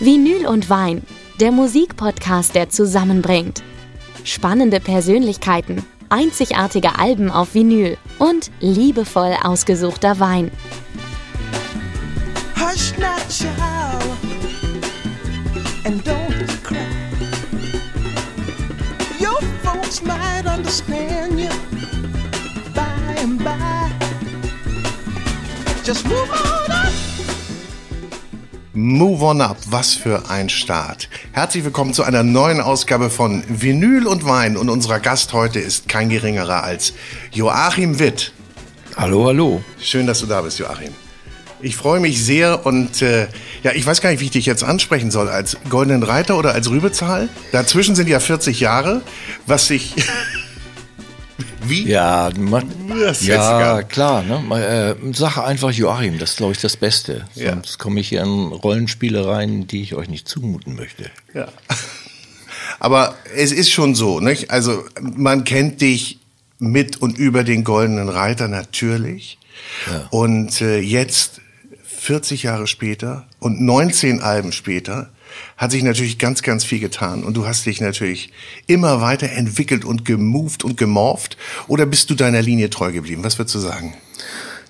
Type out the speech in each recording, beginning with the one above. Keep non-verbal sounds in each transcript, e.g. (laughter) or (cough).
Vinyl und Wein, der Musikpodcast, der zusammenbringt. Spannende Persönlichkeiten, einzigartige Alben auf Vinyl und liebevoll ausgesuchter Wein. Hush not child, and don't cry. Your folks might understand you by and by. Just move on. Move on up, was für ein Start. Herzlich willkommen zu einer neuen Ausgabe von Vinyl und Wein und unser Gast heute ist kein geringerer als Joachim Witt. Hallo, hallo. Schön, dass du da bist, Joachim. Ich freue mich sehr und äh, ja, ich weiß gar nicht, wie ich dich jetzt ansprechen soll, als Goldenen Reiter oder als Rübezahl. Dazwischen sind ja 40 Jahre, was sich (laughs) Wie? Ja, man, ja klar. Ne? Äh, sag einfach Joachim, das ist, glaube ich, das Beste. Ja. Sonst komme ich hier in Rollenspiele rein, die ich euch nicht zumuten möchte. Ja. Aber es ist schon so, nicht? Also man kennt dich mit und über den Goldenen Reiter natürlich. Ja. Und äh, jetzt, 40 Jahre später und 19 Alben später, hat sich natürlich ganz, ganz viel getan. Und du hast dich natürlich immer weiter entwickelt und gemoved und gemorpht. Oder bist du deiner Linie treu geblieben? Was würdest du sagen?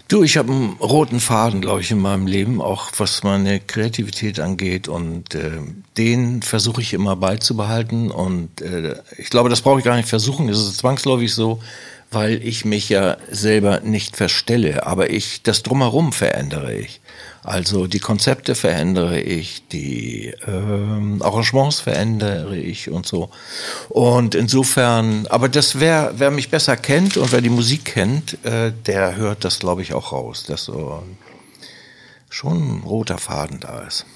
Du, ich habe einen roten Faden, glaube ich, in meinem Leben, auch was meine Kreativität angeht. Und äh, den versuche ich immer beizubehalten. Und äh, ich glaube, das brauche ich gar nicht versuchen. Es ist zwangsläufig so, weil ich mich ja selber nicht verstelle, aber ich das drumherum verändere ich. Also die Konzepte verändere ich, die ähm, Arrangements verändere ich und so. Und insofern, aber das wer wer mich besser kennt und wer die Musik kennt, äh, der hört das, glaube ich, auch raus, dass so schon ein roter Faden da ist.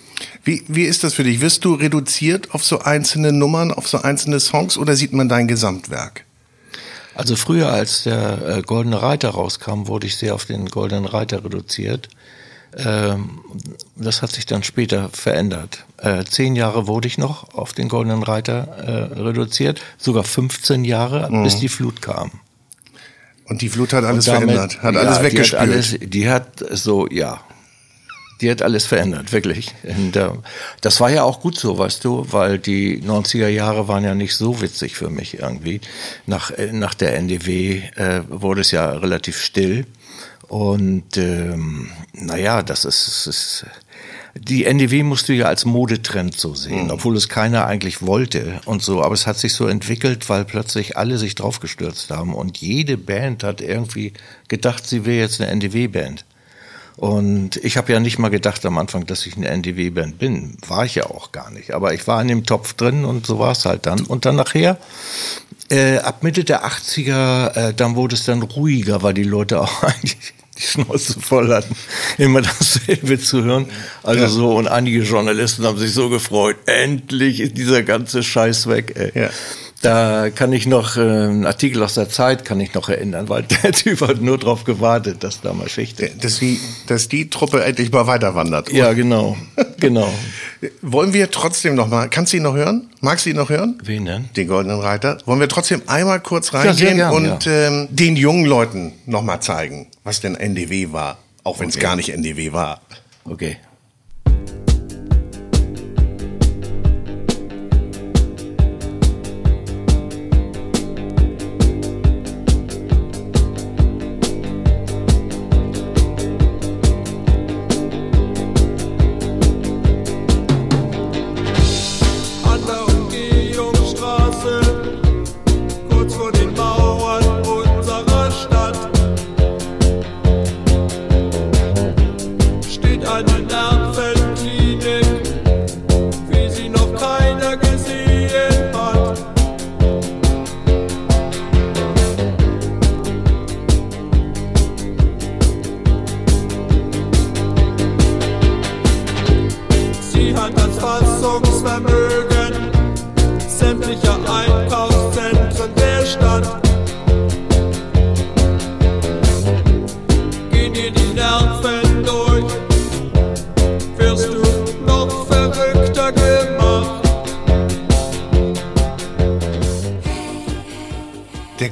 Wie, wie ist das für dich? Wirst du reduziert auf so einzelne Nummern, auf so einzelne Songs oder sieht man dein Gesamtwerk? Also früher, als der äh, Goldene Reiter rauskam, wurde ich sehr auf den Goldenen Reiter reduziert. Ähm, das hat sich dann später verändert. Äh, zehn Jahre wurde ich noch auf den Goldenen Reiter äh, reduziert, sogar 15 Jahre, mhm. bis die Flut kam. Und die Flut hat alles damit, verändert, hat ja, alles weggespült. Die hat, alles, die hat so, ja, die hat alles verändert, wirklich. Und, äh, das war ja auch gut so, weißt du, weil die 90er Jahre waren ja nicht so witzig für mich irgendwie. Nach, äh, nach der NDW äh, wurde es ja relativ still. Und ähm, naja, das ist, das ist die NDW musst du ja als Modetrend so sehen, mhm. obwohl es keiner eigentlich wollte und so. Aber es hat sich so entwickelt, weil plötzlich alle sich draufgestürzt haben und jede Band hat irgendwie gedacht, sie wäre jetzt eine NDW-Band. Und ich habe ja nicht mal gedacht am Anfang, dass ich eine NDW-Band bin. War ich ja auch gar nicht. Aber ich war in dem Topf drin und so war es halt dann. Und dann nachher äh, ab Mitte der 80er, äh, dann wurde es dann ruhiger, weil die Leute auch (laughs) eigentlich die Schnauze voll hatten, immer dasselbe zu hören. Also ja. so, und einige Journalisten haben sich so gefreut, endlich ist dieser ganze Scheiß weg. Ey. Ja. Da kann ich noch äh, einen Artikel aus der Zeit kann ich noch erinnern, weil (laughs) der Typ hat nur darauf gewartet, dass da mal Schicht ist. Dass die, dass die Truppe endlich mal weiter wandert. Ja, genau, genau. (laughs) Wollen wir trotzdem noch mal, kannst du ihn noch hören? Magst du ihn noch hören? Wen denn? Den Goldenen Reiter. Wollen wir trotzdem einmal kurz reingehen ja, gern, und ja. ähm, den jungen Leuten noch mal zeigen, was denn NDW war, auch wenn es okay. gar nicht NDW war. Okay. one down.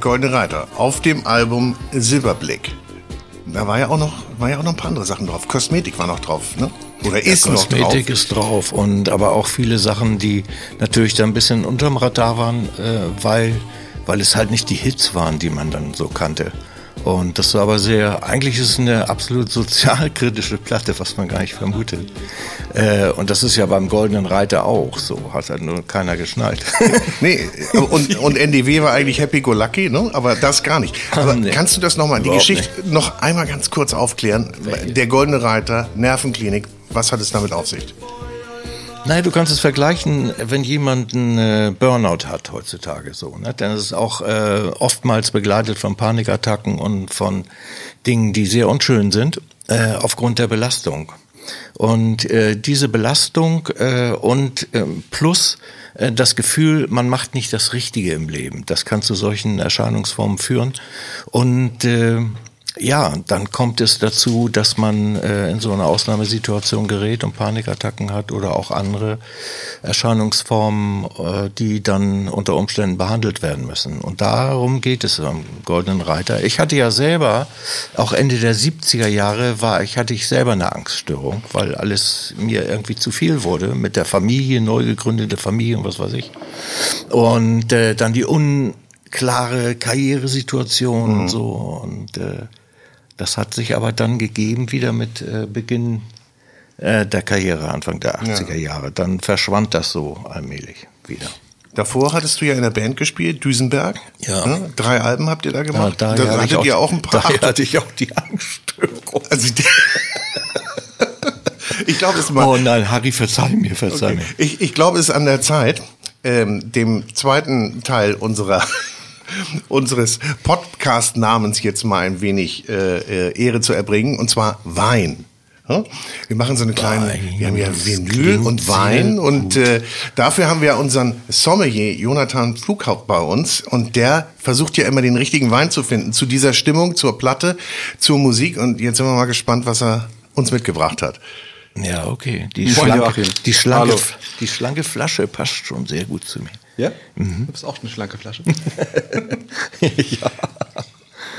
Goldene Reiter auf dem Album Silberblick. Da war ja auch noch, war ja auch noch ein paar andere Sachen drauf. Kosmetik war noch drauf, ne? Oder ist ja, noch drauf? Kosmetik ist drauf und aber auch viele Sachen, die natürlich da ein bisschen unterm Radar waren, äh, weil, weil es halt nicht die Hits waren, die man dann so kannte. Und das war aber sehr, eigentlich ist es eine absolut sozialkritische Platte, was man gar nicht vermutet. Äh, und das ist ja beim Goldenen Reiter auch so, hat halt nur keiner geschnallt. (laughs) nee, und, und NDW war eigentlich Happy Go Lucky, ne? aber das gar nicht. (laughs) Aber Nee. kannst du das nochmal, die Geschichte noch einmal ganz kurz aufklären? Der Goldene Reiter, Nervenklinik, was hat es damit auf sich? Nein, du kannst es vergleichen, wenn jemand einen äh, Burnout hat heutzutage so. Ne? Dann ist es auch äh, oftmals begleitet von Panikattacken und von Dingen, die sehr unschön sind, äh, aufgrund der Belastung. Und äh, diese Belastung äh, und äh, plus äh, das Gefühl, man macht nicht das Richtige im Leben, das kann zu solchen Erscheinungsformen führen. Und äh, ja, dann kommt es dazu, dass man äh, in so eine Ausnahmesituation gerät und Panikattacken hat oder auch andere Erscheinungsformen, äh, die dann unter Umständen behandelt werden müssen. Und darum geht es am Goldenen Reiter. Ich hatte ja selber, auch Ende der 70er Jahre, war ich, hatte ich selber eine Angststörung, weil alles mir irgendwie zu viel wurde mit der Familie, neu gegründete Familie und was weiß ich. Und äh, dann die unklare Karrieresituation und so. Und äh, das hat sich aber dann gegeben wieder mit äh, Beginn äh, der Karriere, Anfang der 80er Jahre. Dann verschwand das so allmählich wieder. Davor hattest du ja in der Band gespielt, Düsenberg. Ja. Ne? Drei Alben habt ihr da Ja, gemacht. daher da hatte hattet ich auch, ihr auch ein paar. Daher hatte ich auch die Angststörung. Also, die- (laughs) ich glaube, es mal. Oh nein, Harry, verzeih mir, verzeih mir. Ich, ich glaube, es ist an der Zeit, ähm, dem zweiten Teil unserer unseres Podcast-Namens jetzt mal ein wenig äh, äh, Ehre zu erbringen, und zwar Wein. Ja? Wir machen so eine kleine, Wein, wir haben ja Vinyl und Wein und äh, dafür haben wir unseren Sommelier Jonathan Pflughaupt bei uns und der versucht ja immer den richtigen Wein zu finden zu dieser Stimmung, zur Platte, zur Musik und jetzt sind wir mal gespannt, was er uns mitgebracht hat. Ja, okay. Die Moin, schlanke, die, schlanke, die schlanke Flasche passt schon sehr gut zu mir. Ja? Du bist auch eine schlanke Flasche. (laughs) ja.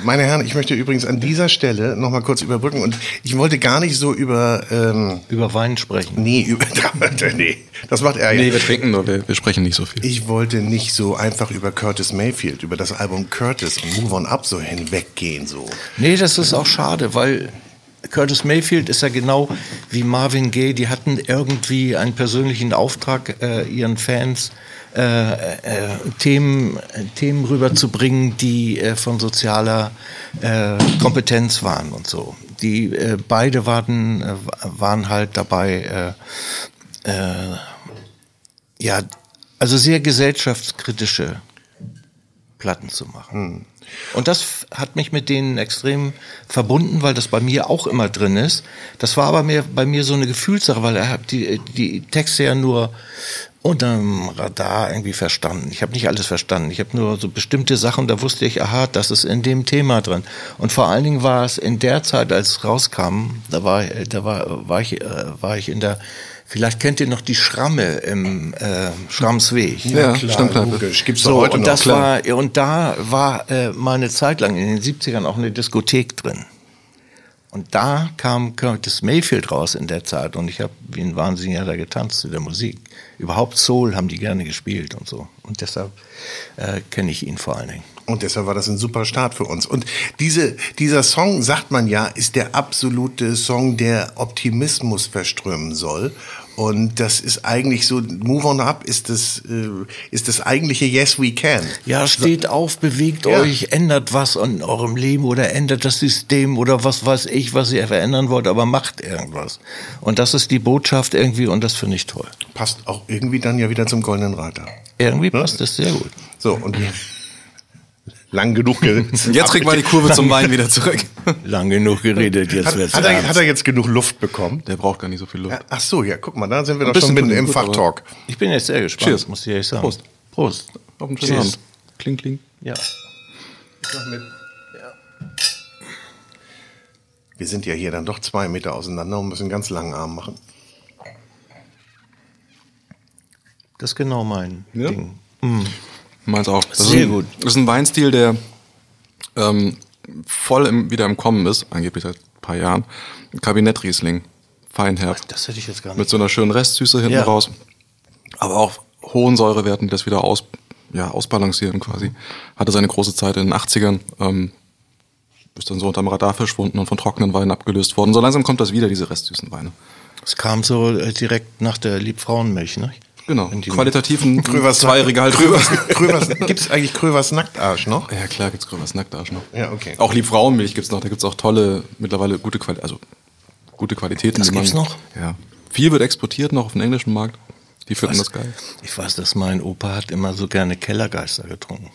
Meine Herren, ich möchte übrigens an dieser Stelle noch mal kurz überbrücken und ich wollte gar nicht so über ähm, Über Wein sprechen. nee, über (laughs) nee, das macht er ja. Nee, wir trinken nur, wir, wir sprechen nicht so viel. Ich wollte nicht so einfach über Curtis Mayfield, über das Album Curtis und Move On Up so hinweggehen so. Nee, das ist auch schade, weil Curtis Mayfield ist ja genau wie Marvin Gaye, die hatten irgendwie einen persönlichen Auftrag, äh, ihren Fans äh, äh, Themen, Themen rüberzubringen, die äh, von sozialer äh, Kompetenz waren und so. Die äh, beide waren, äh, waren halt dabei, äh, äh, ja, also sehr gesellschaftskritische Platten zu machen. Und das hat mich mit denen extrem verbunden, weil das bei mir auch immer drin ist. Das war aber mehr bei mir so eine Gefühlssache, weil er hat die, die Texte ja nur unterm Radar irgendwie verstanden. Ich habe nicht alles verstanden. Ich habe nur so bestimmte Sachen, da wusste ich, aha, das ist in dem Thema drin. Und vor allen Dingen war es in der Zeit, als es rauskam, da war, da war, war ich, äh, war ich in der, vielleicht kennt ihr noch die Schramme im äh, Schrammsweg. Ja, Klar, Stammkneipe. logisch. Gibt's So, heute und noch. das klar. war, und da war äh, mal eine Zeit lang in den 70ern auch eine Diskothek drin. Und da kam Curtis Mayfield raus in der Zeit und ich habe wie ein Wahnsinniger da getanzt zu der Musik. Überhaupt Soul haben die gerne gespielt und so. Und deshalb äh, kenne ich ihn vor allen Dingen. Und deshalb war das ein super Start für uns. Und diese, dieser Song, sagt man ja, ist der absolute Song, der Optimismus verströmen soll. Und das ist eigentlich so, Move on Up ist das, äh, ist das eigentliche Yes We Can. Ja, steht auf, bewegt Ja. euch, ändert was in eurem Leben oder ändert das System oder was weiß ich, was ihr verändern wollt, aber macht irgendwas. Und das ist die Botschaft irgendwie und das finde ich toll. Passt auch irgendwie dann ja wieder zum Goldenen Reiter. Irgendwie passt das sehr gut. So, und (laughs) lang genug geredet. (laughs) Jetzt kriegt man die Kurve zum Wein wieder zurück. (laughs) Lang genug geredet, jetzt Hat, wird's hat, er, hat er jetzt genug Luft bekommen? Der braucht gar nicht so viel Luft. Ja, Ach so, ja, guck mal, da sind wir Ein doch schon bisschen mitten im gut, Fachtalk. Ich bin jetzt sehr gespannt, Cheers. muss ich ehrlich sagen. Prost. Prost. Auf einen schönen Cheers. Abend. Kling, kling. Ja. Wir sind ja hier dann doch zwei Meter auseinander und müssen ganz langen Arm machen. Das ist genau mein Ja? Ding. Meins auch. Das Sehr ist ein, gut. Das ist ein Weinstil, der ähm, voll im, wieder im Kommen ist, angeblich seit ein paar Jahren. Kabinett Riesling. Feinherb. Das hätte ich jetzt gar nicht. Mit so einer schönen Restsüße hinten Ja. raus. Aber auch hohen Säurewerten, die das wieder aus, ja, ausbalancieren quasi. Hatte seine große Zeit in den 80ern. Ähm, ist dann so unterm Radar verschwunden und von trockenen Weinen abgelöst worden. So langsam kommt das wieder, diese restsüßen Weine. Es kam so äh, direkt nach der Liebfrauenmilch, ne? Genau. In die- Qualitativ ein (laughs) Krövers zwei Regal drüber. Krövers, gibt's eigentlich Krövers Nacktarsch noch? Ja, klar gibt's Grövers Nacktarsch noch. Ja, okay. Auch Liebfrauenmilch gibt's noch. Da gibt's auch tolle, mittlerweile gute Qualität, also gute Qualitäten. Das die man- gibt's noch? Ja. Viel wird exportiert noch auf den englischen Markt. Die finden das geil. Ich weiß, dass mein Opa hat immer so gerne Kellergeister getrunken.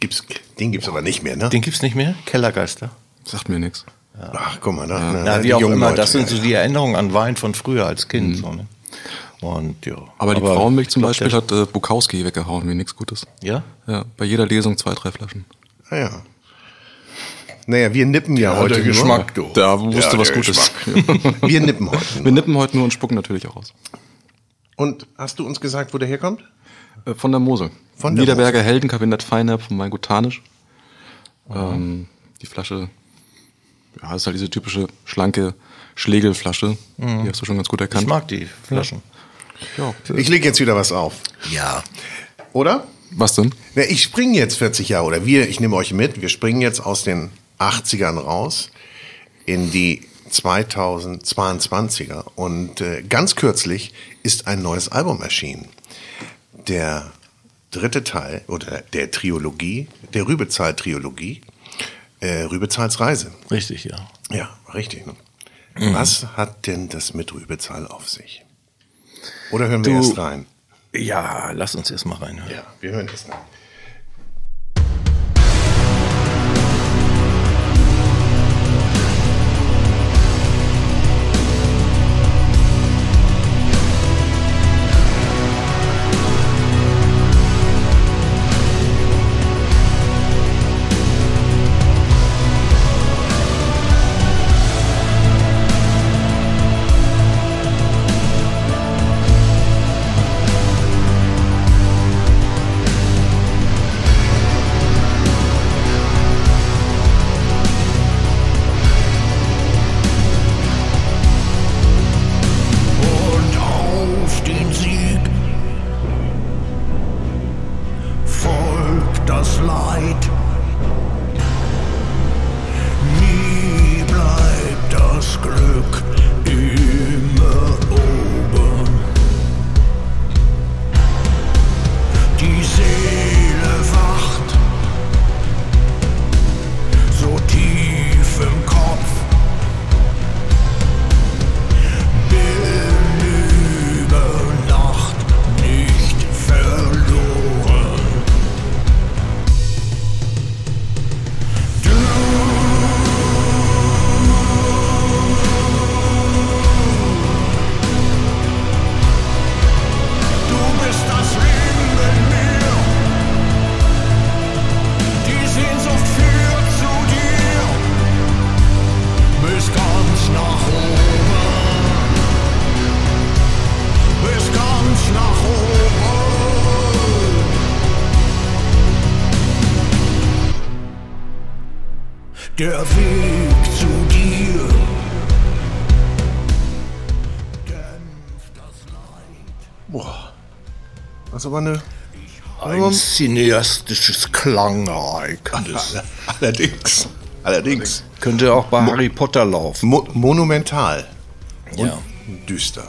Gibt's, den gibt's aber nicht mehr, ne? Den gibt's nicht mehr? Kellergeister? Sagt mir nichts. Ach, guck mal, da, na, Na, wie auch immer, Leute, das sind ja, so die Erinnerungen an Wein von früher als Kind. So, ne? Und ja. Aber die Frauenmilch zum ich Beispiel glaub, hat äh, Bukowski weggehauen, wie nichts Gutes. Ja? Ja, bei jeder Lesung zwei, drei Flaschen. Ah, ja. Naja, wir nippen ja, heute der nur. Geschmack, du. Da wusste Ja, was Gutes. (laughs) Wir nippen heute Wir nur. nippen heute nur und spucken natürlich auch aus. Und hast du uns gesagt, wo der herkommt? Äh, Von der Mosel. Von der Niederberger Heldenkabinett Feinherb von Mein Gutanisch. Ähm, die Flasche, ja, ist halt diese typische schlanke Schlegelflasche. Die hast du schon ganz gut Ich erkannt. mag die Flaschen. Ja. Ich lege jetzt wieder was auf. Ja. Oder? Was denn? Na, ich springe jetzt 40 Jahre, oder wir, ich nehme euch mit, wir springen jetzt aus den 80ern raus in die 2022er. Und äh, ganz kürzlich ist ein neues Album erschienen. Der dritte Teil oder der Triologie, der Rübezahl-Triologie, äh, Rübezahls Reise. Richtig, ja. Ja, richtig. Ne? Was hat denn das mit Rübezahl auf sich? Oder hören wir Du- erst rein? Ja, lass uns erst mal reinhören. Ja, wir hören erst rein. Der Weg zu dir. Dämpft das Leid. Boah. Das ist aber eine. Ein cineastisches Klangereignis. (laughs) Allerdings. Allerdings. Könnte auch bei Harry Potter laufen. Mo monumental. Und Ja. düster.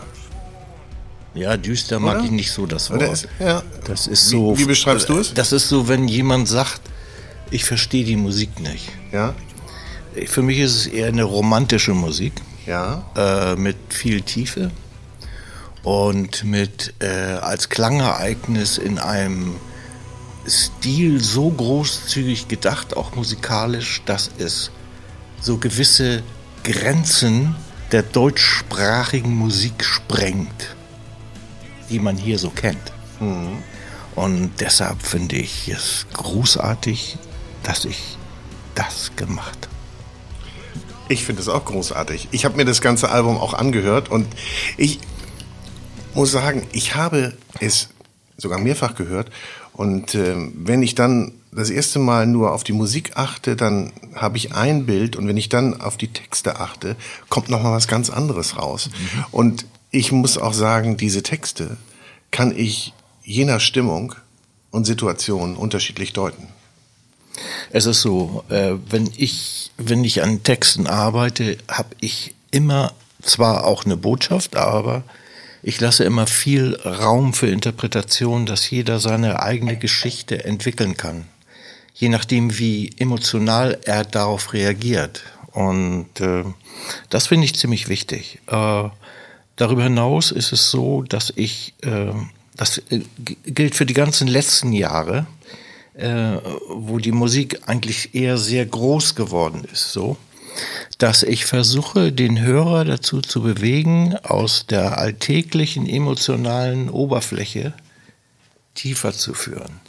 Ja, düster mag Oder? ich nicht so das Wort. ist- ja. Das ist Wie- so. wie beschreibst du es? Das ist so, wenn jemand sagt, ich verstehe die Musik nicht. Ja? Für mich ist es eher eine romantische Musik Ja? äh, mit viel Tiefe und mit äh, als Klangereignis in einem Stil so großzügig gedacht, auch musikalisch, dass es so gewisse Grenzen der deutschsprachigen Musik sprengt, die man hier so kennt. Und deshalb finde ich es großartig, dass ich das gemacht habe. Ich finde es auch großartig. Ich habe mir das ganze Album auch angehört und ich muss sagen, ich habe es sogar mehrfach gehört Und ähm, wenn ich dann das erste Mal nur auf die Musik achte, dann habe ich ein Bild und wenn ich dann auf die Texte achte, kommt noch mal was ganz anderes raus. Und ich muss auch sagen, diese Texte kann ich je nach Stimmung und Situation unterschiedlich deuten. Es ist so, äh, wenn ich wenn ich an Texten arbeite, habe ich immer zwar auch eine Botschaft, aber ich lasse immer viel Raum für Interpretation, dass jeder seine eigene Geschichte entwickeln kann je nachdem, wie emotional er darauf reagiert. Und äh, das finde ich ziemlich wichtig. Äh, darüber hinaus ist es so, dass ich, äh, das äh, gilt für die ganzen letzten Jahre, äh, wo die Musik eigentlich eher sehr groß geworden ist, so, dass ich versuche, den Hörer dazu zu bewegen, aus der alltäglichen emotionalen Oberfläche tiefer zu führen.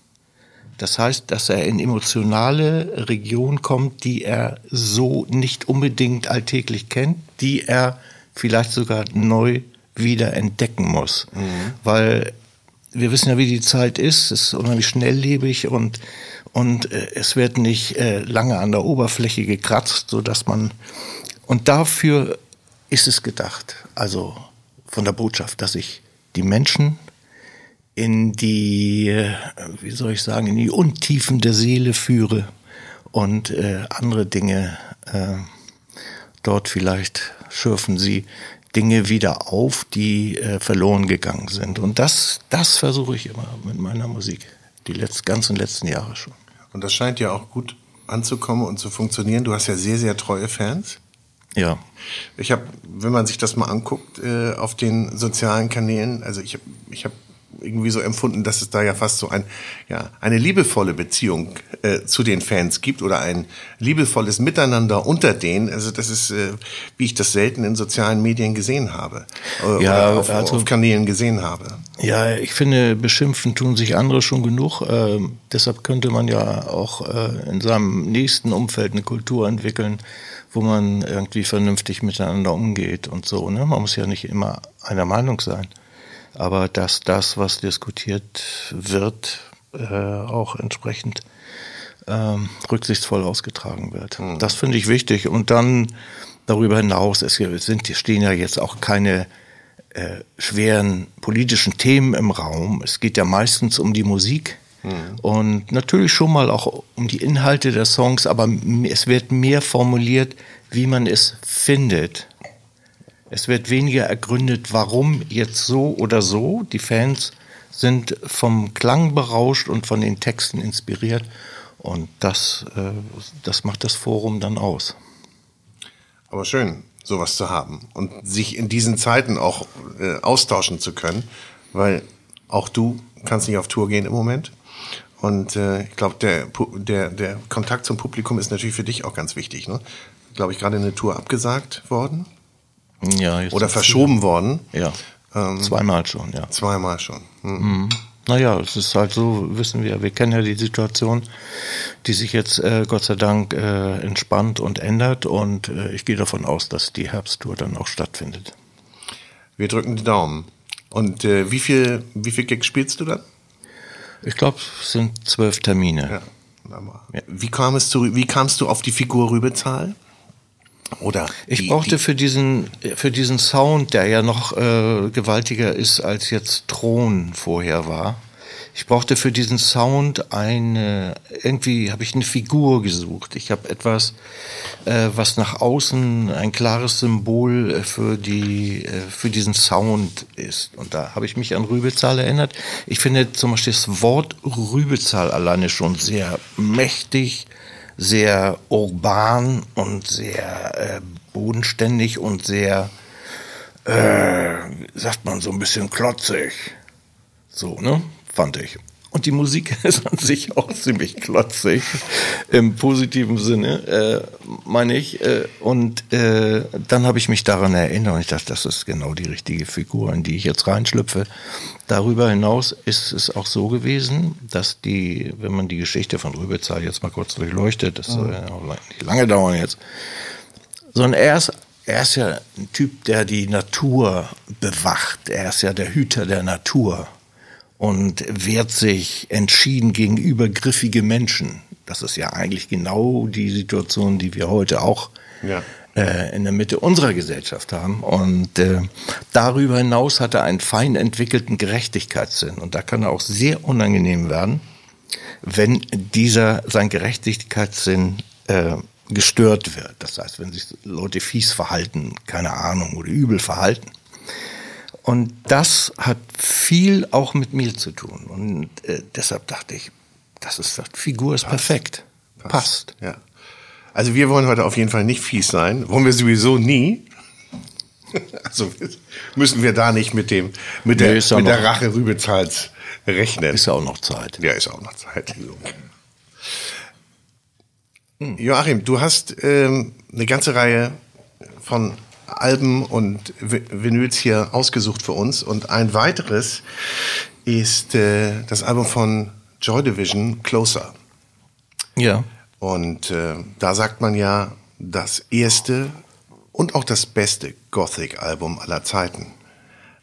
Das heißt, dass er in emotionale Regionen kommt, die er so nicht unbedingt alltäglich kennt, die er vielleicht sogar neu wieder entdecken muss. Mhm. Weil wir wissen ja, wie die Zeit ist. Es ist unheimlich schnelllebig und, und äh, es wird nicht äh, lange an der Oberfläche gekratzt, so dass man, und dafür ist es gedacht. Also von der Botschaft, dass ich die Menschen in die, äh, wie soll ich sagen, in die Untiefen der Seele führe und äh, andere Dinge äh, dort vielleicht schürfen sie Dinge wieder auf, die äh, verloren gegangen sind. Und das, das versuche ich immer mit meiner Musik, die letzt, ganzen letzten Jahre schon. Und das scheint ja auch gut anzukommen und zu funktionieren. Du hast ja sehr, sehr treue Fans. Ja. Ich habe, wenn man sich das mal anguckt äh, auf den sozialen Kanälen, also ich habe ich hab irgendwie so empfunden, dass es da ja fast so ein, ja, eine liebevolle Beziehung äh, zu den Fans gibt oder ein liebevolles Miteinander unter denen. Also das ist, äh, wie ich das selten in sozialen Medien gesehen habe äh, Ja, oder auf, also- auf Kanälen gesehen habe. Ja, ich finde, beschimpfen tun sich andere schon genug. Ähm, deshalb könnte man ja auch äh, in seinem nächsten Umfeld eine Kultur entwickeln, wo man irgendwie vernünftig miteinander umgeht und so. Ne? Man muss ja nicht immer einer Meinung sein. Aber dass das, was diskutiert wird, äh, auch entsprechend ähm, rücksichtsvoll ausgetragen wird. Das finde ich wichtig. Und dann darüber hinaus, es sind, stehen ja jetzt auch keine äh, schweren politischen Themen im Raum. Es geht ja meistens um die Musik und natürlich schon mal auch um die Inhalte der Songs, aber es wird mehr formuliert, wie man es findet. Es wird weniger ergründet, warum jetzt so oder so. Die Fans sind vom Klang berauscht und von den Texten inspiriert. Und das, äh, das macht das Forum dann aus. Aber schön, sowas zu haben und sich in diesen Zeiten auch äh, austauschen zu können, weil auch du kannst nicht auf Tour gehen im Moment. Und äh, ich glaube, der, der, der Kontakt zum Publikum ist natürlich für dich auch ganz wichtig. Ne? Glaube ich, gerade eine Tour abgesagt worden Ja, oder verschoben worden. sie- Ja, zweimal schon, ja. Zweimal schon. Hm. Naja, es ist halt so, wissen wir, wir kennen ja die Situation, die sich jetzt äh, Gott sei Dank äh, entspannt und ändert und äh, ich gehe davon aus, dass die Herbsttour dann auch stattfindet. Wir drücken die Daumen. Und äh, wie viel, wie viel Gigs spielst du dann? Ich glaube, es sind zwölf Termine. Ja. Wie kam es zu, wie kamst du auf die Figur Rübezahl? Oder Ich die, brauchte die, für diesen, für diesen Sound, der ja noch äh, gewaltiger ist als jetzt Thron vorher war, ich brauchte für diesen Sound eine, irgendwie habe ich eine Figur gesucht. Ich habe etwas, äh, was nach außen ein klares Symbol äh, für die, äh, für diesen Sound ist. Und da habe ich mich an Rübezahl erinnert. Ich finde zum Beispiel das Wort Rübezahl alleine schon sehr mächtig, sehr urban und sehr äh, bodenständig und sehr, äh, sagt man, so ein bisschen klotzig. So, ne? Fand ich. Und die Musik (laughs) ist an sich auch ziemlich klotzig, im positiven Sinne, äh, meine ich. Äh, und äh, dann habe ich mich daran erinnert und ich dachte, das ist genau die richtige Figur, in die ich jetzt reinschlüpfe. Darüber hinaus ist es auch so gewesen, dass die, wenn man die Geschichte von Rübezahl jetzt mal kurz durchleuchtet, das soll ja auch nicht lange dauern jetzt, sondern er ist, er ist ja ein Typ, der die Natur bewacht. Er ist ja der Hüter der Natur. Und wehrt sich entschieden gegen übergriffige Menschen. Das ist ja eigentlich genau die Situation, die wir heute auch Ja. äh, in der Mitte unserer Gesellschaft haben. Und äh, darüber hinaus hat er einen fein entwickelten Gerechtigkeitssinn. Und da kann er auch sehr unangenehm werden, wenn dieser, sein Gerechtigkeitssinn äh, gestört wird. Das heißt, wenn sich Leute fies verhalten, keine Ahnung, oder übel verhalten. Und das hat viel auch mit mir zu tun. Und äh, deshalb dachte ich, das ist, die Figur ist perfekt. Passt. Ja. Also wir wollen heute auf jeden Fall nicht fies sein. Wollen wir sowieso nie. (laughs) Also müssen wir da nicht mit dem mit der, Nee, mit der Rache Rübezahls rechnen. Ist ja auch noch Zeit. Ja, ist auch noch Zeit. Joachim, du hast ähm, eine ganze Reihe von Alben und Vi- Vinyls hier ausgesucht für uns und ein weiteres ist äh, das Album von Joy Division, Closer. Ja. Und äh, da sagt man ja, das erste und auch das beste Gothic-Album aller Zeiten.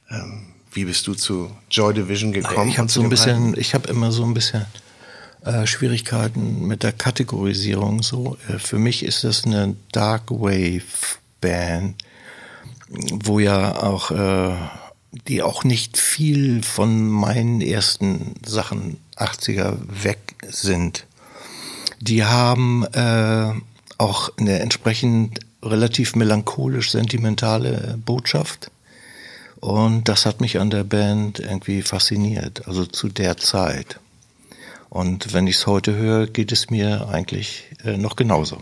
Ähm, wie bist du zu Joy Division gekommen? Ich habe so ein bisschen, ich habe immer so ein bisschen äh, Schwierigkeiten mit der Kategorisierung. So, äh, für mich ist das eine Dark Wave Band, wo ja auch äh, die auch nicht viel von meinen ersten Sachen 80er weg sind. Die haben äh, auch eine entsprechend relativ melancholisch sentimentale Botschaft. Und das hat mich an der Band irgendwie fasziniert, also zu der Zeit. Und wenn ich es heute höre, geht es mir eigentlich äh, noch genauso.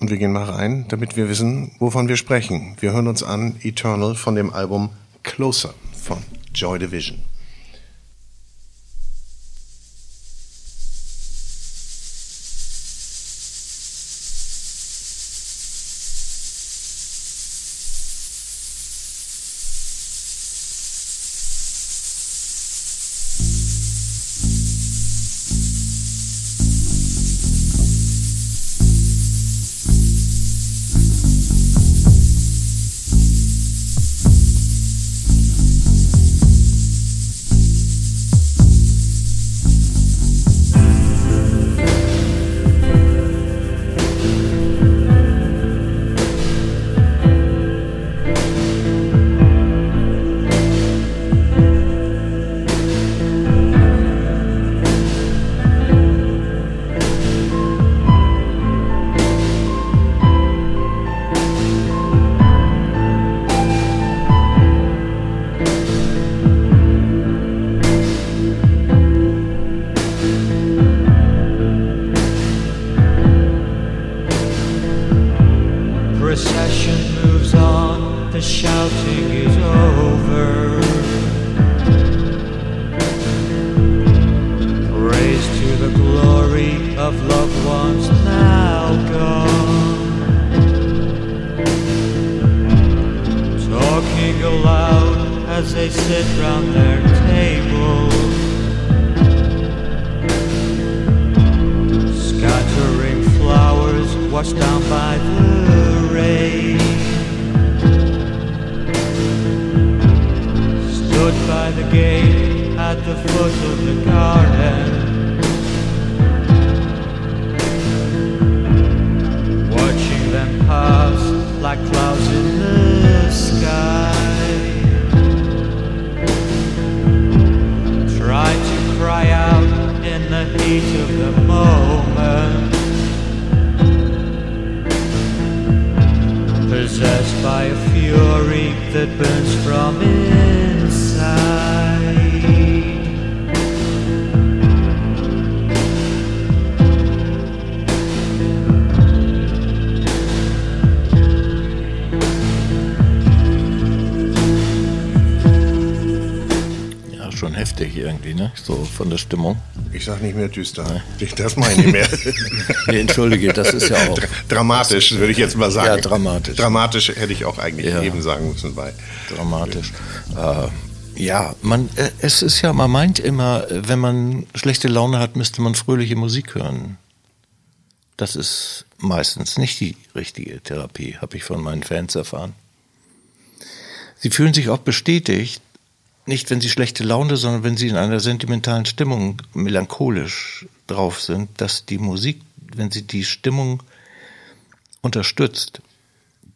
Und wir gehen mal rein, damit wir wissen, wovon wir sprechen. Wir hören uns an Eternal von dem Album Closer von Joy Division. Sit round their von der Stimmung. Ich sag nicht mehr düster. Das meine ich nicht mehr. (laughs) Nee, entschuldige, das ist ja auch. Dra- Dramatisch, würde ich jetzt mal sagen. Ja, dramatisch. Dramatisch hätte ich auch eigentlich Ja. eben sagen müssen bei. dramatisch. Äh, ja, man, äh, es ist ja, man meint immer, wenn man schlechte Laune hat, müsste man fröhliche Musik hören. Das ist meistens nicht die richtige Therapie, habe ich von meinen Fans erfahren. Sie fühlen sich auch bestätigt, nicht, wenn sie schlechte Laune, sondern wenn sie in einer sentimentalen Stimmung melancholisch drauf sind, dass die Musik, wenn sie die Stimmung unterstützt,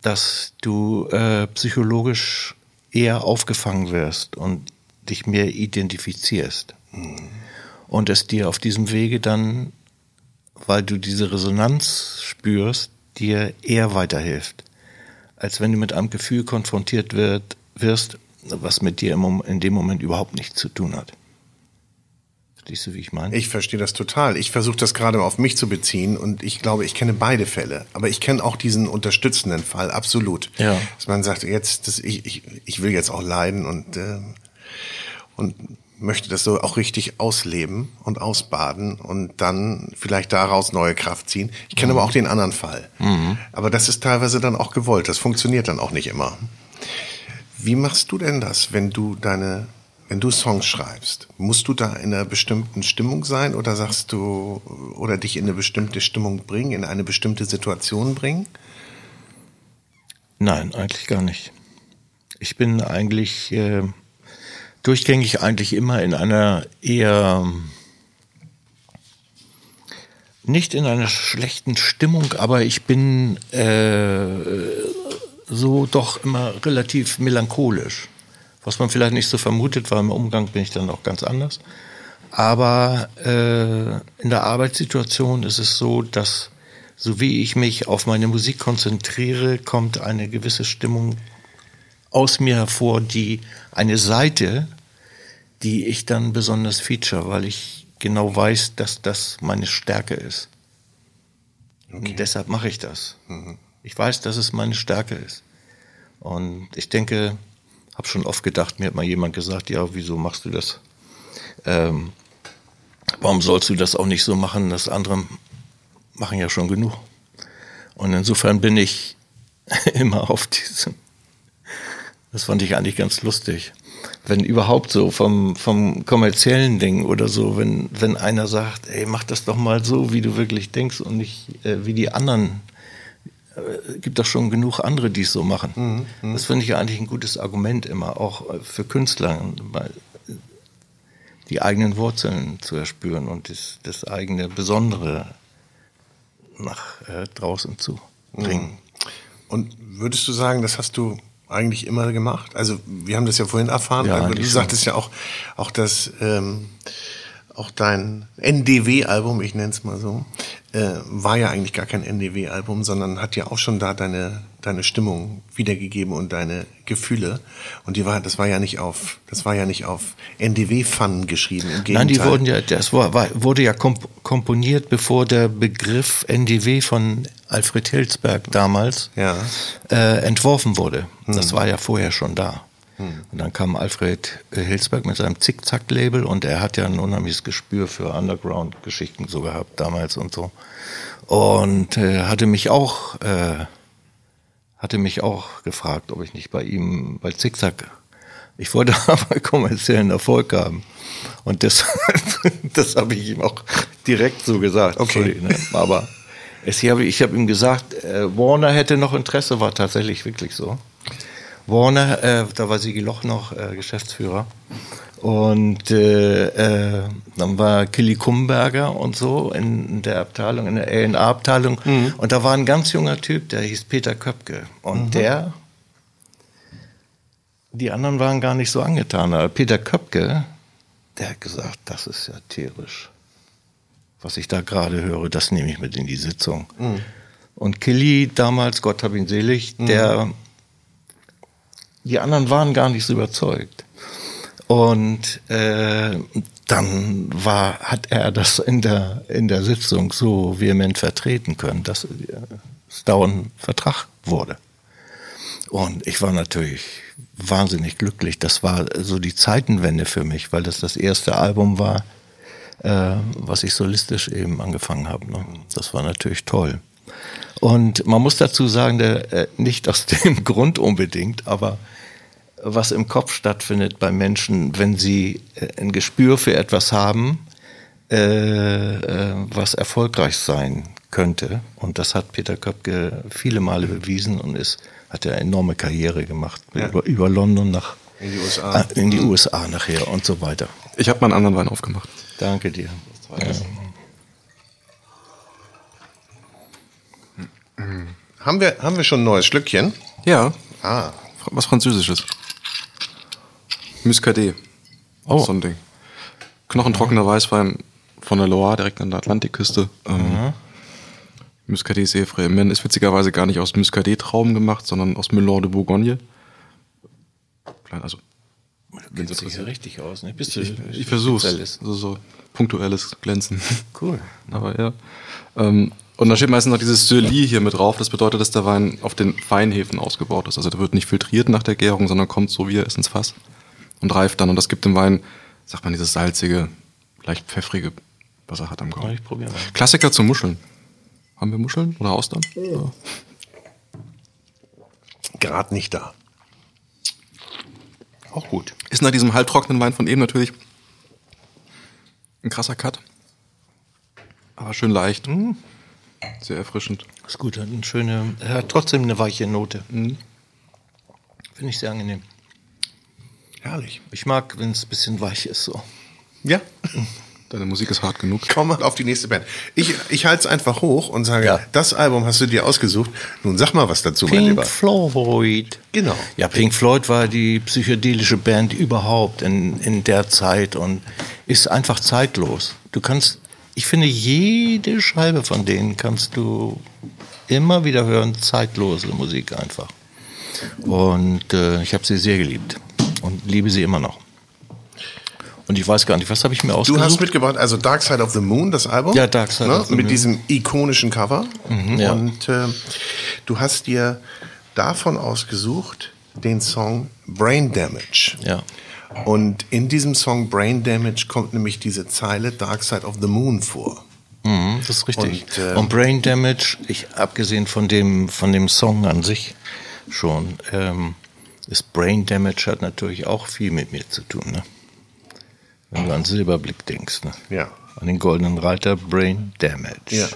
dass du äh, psychologisch eher aufgefangen wirst und dich mehr identifizierst. Und es dir auf diesem Wege dann, weil du diese Resonanz spürst, dir eher weiterhilft, als wenn du mit einem Gefühl konfrontiert wird, wirst, was mit dir im, in dem Moment überhaupt nichts zu tun hat. Verstehst du, wie ich meine? Ich verstehe das total. Ich versuche das gerade auf mich zu beziehen und ich glaube, ich kenne beide Fälle. Aber ich kenne auch diesen unterstützenden Fall, absolut. Ja. Dass man sagt, jetzt, das, ich, ich, ich will jetzt auch leiden und, äh, und möchte das so auch richtig ausleben und ausbaden und dann vielleicht daraus neue Kraft ziehen. Ich kenne aber auch den anderen Fall. Aber das ist teilweise dann auch gewollt. Das funktioniert dann auch nicht immer. Wie machst du denn das, wenn du deine, wenn du Songs schreibst? Musst du da in einer bestimmten Stimmung sein oder sagst du, oder dich in eine bestimmte Stimmung bringen, in eine bestimmte Situation bringen? Nein, eigentlich gar nicht. Ich bin eigentlich äh, durchgängig eigentlich immer in einer eher nicht in einer schlechten Stimmung, aber ich bin äh, so doch immer relativ melancholisch. Was man vielleicht nicht so vermutet, weil im Umgang bin ich dann auch ganz anders. Aber äh, in der Arbeitssituation ist es so, dass so wie ich mich auf meine Musik konzentriere, kommt eine gewisse Stimmung aus mir hervor, die eine Seite, die ich dann besonders feature, weil ich genau weiß, dass das meine Stärke ist. Und deshalb mache ich das. Ich weiß, dass es meine Stärke ist. Und ich denke, habe schon oft gedacht, mir hat mal jemand gesagt, ja, wieso machst du das? Ähm, warum sollst du das auch nicht so machen? Das andere machen ja schon genug. Und insofern bin ich (laughs) immer auf diesem. Das fand ich eigentlich ganz lustig. Wenn überhaupt so vom, vom kommerziellen Ding oder so, wenn, wenn einer sagt, ey, mach das doch mal so, wie du wirklich denkst und nicht äh, wie die anderen. Äh, gibt doch schon genug andere, die es so machen. Das finde ich ja eigentlich ein gutes Argument immer, auch äh, für Künstler, weil die eigenen Wurzeln zu erspüren und das, das eigene Besondere nach äh, draußen zu bringen. Und würdest du sagen, das hast du eigentlich immer gemacht? Also wir haben das ja vorhin erfahren, Ja, aber du sagtest ja auch, auch das, ähm, auch dein NDW-Album, ich nenne es mal so, äh, war ja eigentlich gar kein NDW-Album, sondern hat ja auch schon da deine, deine Stimmung wiedergegeben und deine Gefühle. Und die war, das war ja nicht auf, das war ja nicht auf NDW-Fun geschrieben. Im Gegenteil. Nein, die wurden ja, das war, war, wurde ja komp komponiert, bevor der Begriff NDW von Alfred Hilsberg damals Ja. äh, entworfen wurde. Das war ja vorher schon da. Und dann kam Alfred äh, Hilsberg mit seinem Zickzack-Label und er hat ja ein unheimliches Gespür für Underground-Geschichten so gehabt damals und so. Und äh, hatte mich auch, äh, hatte mich auch gefragt, ob ich nicht bei ihm, bei Zickzack, ich wollte (laughs) aber kommerziellen Erfolg haben. Und deshalb, (laughs) das habe ich ihm auch direkt so gesagt. Okay. Sorry, ne? Aber es, ich habe ich hab ihm gesagt, äh, Warner hätte noch Interesse, war tatsächlich wirklich so. Warner, äh, da war Sigi Loch noch äh, Geschäftsführer. Und äh, äh, dann war Killy Kumberger und so in der Abteilung, in der A&A-Abteilung. Und da war ein ganz junger Typ, der hieß Peter Köpke. Und der, die anderen waren gar nicht so angetan. Aber Peter Köpke, der hat gesagt, das ist ja tierisch. Was ich da gerade höre, das nehme ich mit in die Sitzung. Und Killy damals, Gott hab ihn selig, der die anderen waren gar nicht so überzeugt. Und äh, dann war, hat er das in der, in der Sitzung so vehement vertreten können, dass es dauernd Vertrag wurde. Und ich war natürlich wahnsinnig glücklich. Das war so die Zeitenwende für mich, weil das das erste Album war, äh, was ich solistisch eben angefangen habe. Ne? Das war natürlich toll. Und man muss dazu sagen, der, äh, nicht aus (laughs) dem Grund unbedingt, aber was im Kopf stattfindet bei Menschen, wenn sie äh, ein Gespür für etwas haben, äh, äh, was erfolgreich sein könnte. Und das hat Peter Köpke viele Male bewiesen und ist, hat ja eine enorme Karriere gemacht. Ja. Über, über London nach In die USA. Ah, in die USA nachher und so weiter. Ich habe mal einen anderen Wein aufgemacht. Danke dir. Haben wir, haben wir schon ein neues Schlückchen? Ja, Ah. was Französisches. Muscadet. Oh. So ein Ding. Knochentrockener Weißwein von der Loire, direkt an der Atlantikküste. Ähm, Muscadet Sèvres. Im ist witzigerweise gar nicht aus Muscadet-Trauben gemacht, sondern aus Melon de Bourgogne. Klein, Also, du hier richtig aus, ne? Bist du ich, ich versuch's. Spezialist? Also so punktuelles Glänzen. Cool. (laughs) Aber ja. Ähm, und da steht meistens noch dieses Surly hier mit drauf. Das bedeutet, dass der Wein auf den Feinhefen ausgebaut ist. Also der wird nicht filtriert nach der Gärung, sondern kommt so wie er ist ins Fass und reift dann. Und das gibt dem Wein, sagt man, dieses salzige, leicht pfeffrige, was er hat am Gaumen. Ich probiere mal. Klassiker zu Muscheln. Haben wir Muscheln oder Austern? Ja. Gerade nicht da. Auch gut. Ist nach diesem halbtrockenen Wein von eben natürlich ein krasser Cut. Aber schön leicht. Sehr erfrischend. Ist gut, hat eine schöne, hat trotzdem eine weiche Note. Finde ich sehr angenehm. Herrlich. Ich mag, wenn es ein bisschen weich ist, so. Ja. Deine Musik ist hart genug. Komm mal auf die nächste Band. Ich, ich halte es einfach hoch und sage, Ja. das Album hast du dir ausgesucht. Nun sag mal was dazu, mein Pink Lieber. Floyd. Genau. Ja, Pink Floyd war die psychedelische Band überhaupt in, in der Zeit und ist einfach zeitlos. Du kannst, ich finde, jede Scheibe von denen kannst du immer wieder hören, zeitlose Musik einfach. Und äh, ich habe sie sehr geliebt und liebe sie immer noch. Und ich weiß gar nicht, was habe ich mir Du ausgesucht? hast mitgebracht, also Dark Side of the Moon, das Album. Ja, Dark Side ne? of the Mit Moon. diesem ikonischen Cover. ja. Und äh, du hast dir davon ausgesucht den Song Brain Damage. ja. Und in diesem Song Brain Damage kommt nämlich diese Zeile Dark Side of the Moon vor. Mhm, das ist richtig. Und, Und, äh, Brain Damage, ich abgesehen von dem von dem Song an sich schon, ähm, ist Brain Damage hat natürlich auch viel mit mir zu tun, ne? Wenn du an Silberblick denkst, ne? Ja. An den goldenen Reiter Brain Damage. Ja.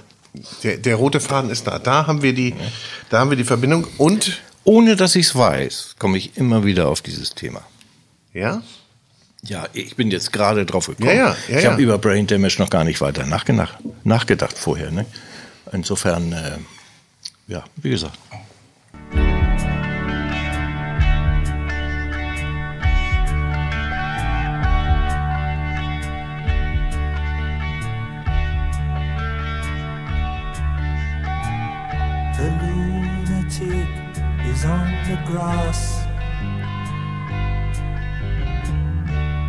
Der, der rote Faden ist da. Da haben wir die, da haben wir die Verbindung. Und Ohne dass ich es weiß, komme ich immer wieder auf dieses Thema. Ja, Ja, ich bin jetzt gerade drauf gekommen. Ja, ja, ja, ich ja. habe über Brain Damage noch gar nicht weiter nachgedacht, nachgedacht vorher. Ne? Insofern, äh, ja, wie gesagt. The lunatic is on the grass.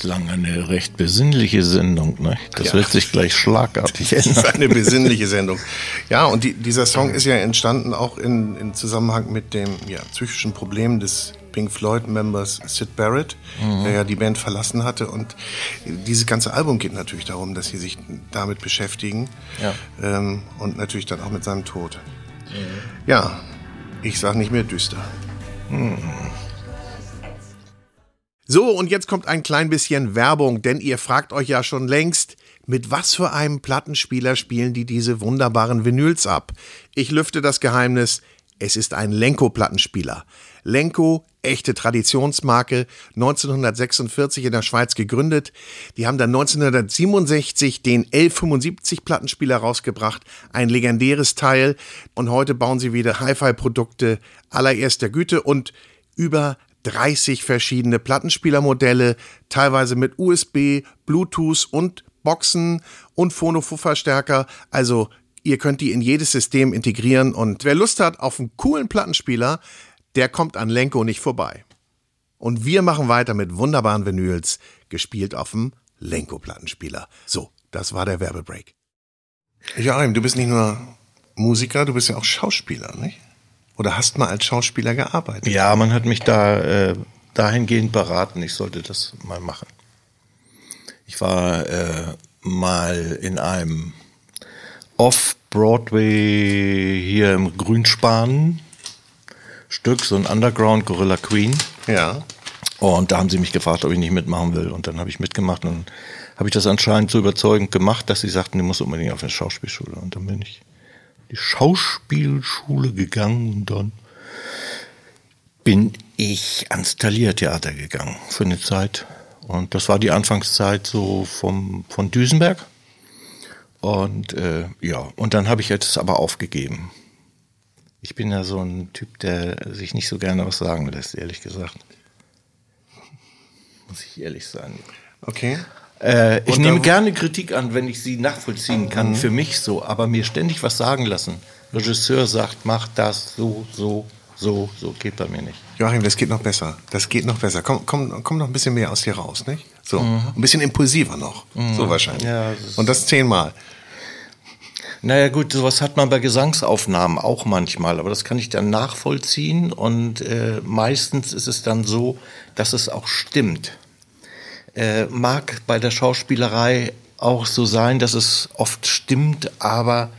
Bislang eine recht besinnliche Sendung, ne? Das Ja. wird sich gleich schlagartig (laughs) Das ist ändern. eine besinnliche Sendung. Ja, und die, dieser Song ist ja entstanden auch in, in Zusammenhang mit dem ja, psychischen Problem des Pink Floyd-Members Sid Barrett, der ja die Band verlassen hatte. Und dieses ganze Album geht natürlich darum, dass sie sich damit beschäftigen. Ja. Ähm, und natürlich dann auch mit seinem Tod. Ja, ich sag nicht mehr düster. So, und jetzt kommt ein klein bisschen Werbung, denn ihr fragt euch ja schon längst, mit was für einem Plattenspieler spielen die diese wunderbaren Vinyls ab? Ich lüfte das Geheimnis, es ist ein Lenko-Plattenspieler. Lenko, echte Traditionsmarke, 1946 in der Schweiz gegründet. Die haben dann 1967 den L75-Plattenspieler rausgebracht, ein legendäres Teil. Und heute bauen sie wieder Hi-Fi-Produkte allererster Güte und über 30 verschiedene Plattenspielermodelle, teilweise mit USB, Bluetooth und Boxen und Phono-Verstärker. Also ihr könnt die in jedes System integrieren und wer Lust hat auf einen coolen Plattenspieler, der kommt an Lenko nicht vorbei. Und wir machen weiter mit wunderbaren Vinyls, gespielt auf dem Lenko-Plattenspieler. So, das war der Werbebreak. Joachim, du bist nicht nur Musiker, du bist ja auch Schauspieler, nicht? Oder hast mal als Schauspieler gearbeitet? Ja, man hat mich da äh, dahingehend beraten, ich sollte das mal machen. Ich war äh, mal in einem Off-Broadway hier im Grünspan Stück, so ein Underground Gorilla Queen. Ja. Und da haben sie mich gefragt, ob ich nicht mitmachen will. Und dann habe ich mitgemacht und habe ich das anscheinend so überzeugend gemacht, dass sie sagten, du musst unbedingt auf eine Schauspielschule. Und dann bin ich die Schauspielschule gegangen und dann bin ich ans Thalia-Theater gegangen für eine Zeit. Und das war die Anfangszeit so vom, von Düsenberg. Und äh, ja, und dann habe ich jetzt aber aufgegeben. Ich bin ja so ein Typ, der sich nicht so gerne was sagen lässt, ehrlich gesagt. Muss ich ehrlich sein. Okay. Äh, ich nehme gerne Kritik an, wenn ich sie nachvollziehen kann, für mich so, aber mir ständig was sagen lassen. Regisseur sagt, mach das so, so, so, so, geht bei mir nicht. Joachim, das geht noch besser. Das geht noch besser. Komm, komm, komm noch ein bisschen mehr aus dir raus, nicht? So. Ein bisschen impulsiver noch. So wahrscheinlich. Ja, das Und das zehnmal. Naja gut, sowas hat man bei Gesangsaufnahmen auch manchmal, aber das kann ich dann nachvollziehen und äh, meistens ist es dann so, dass es auch stimmt. Äh, mag bei der Schauspielerei auch so sein, dass es oft stimmt, aber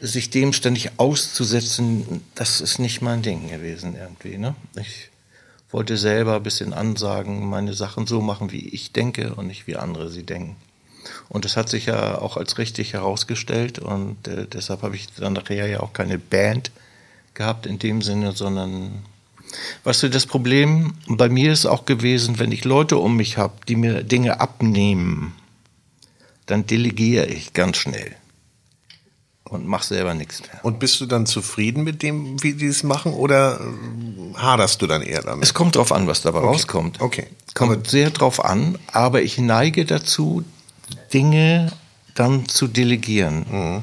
sich dem ständig auszusetzen, das ist nicht mein Ding gewesen irgendwie. Ne? Ich wollte selber ein bisschen ansagen, meine Sachen so machen, wie ich denke und nicht wie andere sie denken. Und das hat sich ja auch als richtig herausgestellt und äh, deshalb habe ich dann nachher ja auch keine Band gehabt in dem Sinne, sondern weißt du, das Problem bei mir ist auch gewesen, wenn ich Leute um mich habe, die mir Dinge abnehmen, dann delegiere ich ganz schnell und mache selber nichts mehr. Und bist du dann zufrieden mit dem, wie die es machen, oder äh, haderst du dann eher damit? Es kommt drauf an, was dabei rauskommt. okay. Kommt sehr drauf an, aber ich neige dazu, Dinge dann zu delegieren.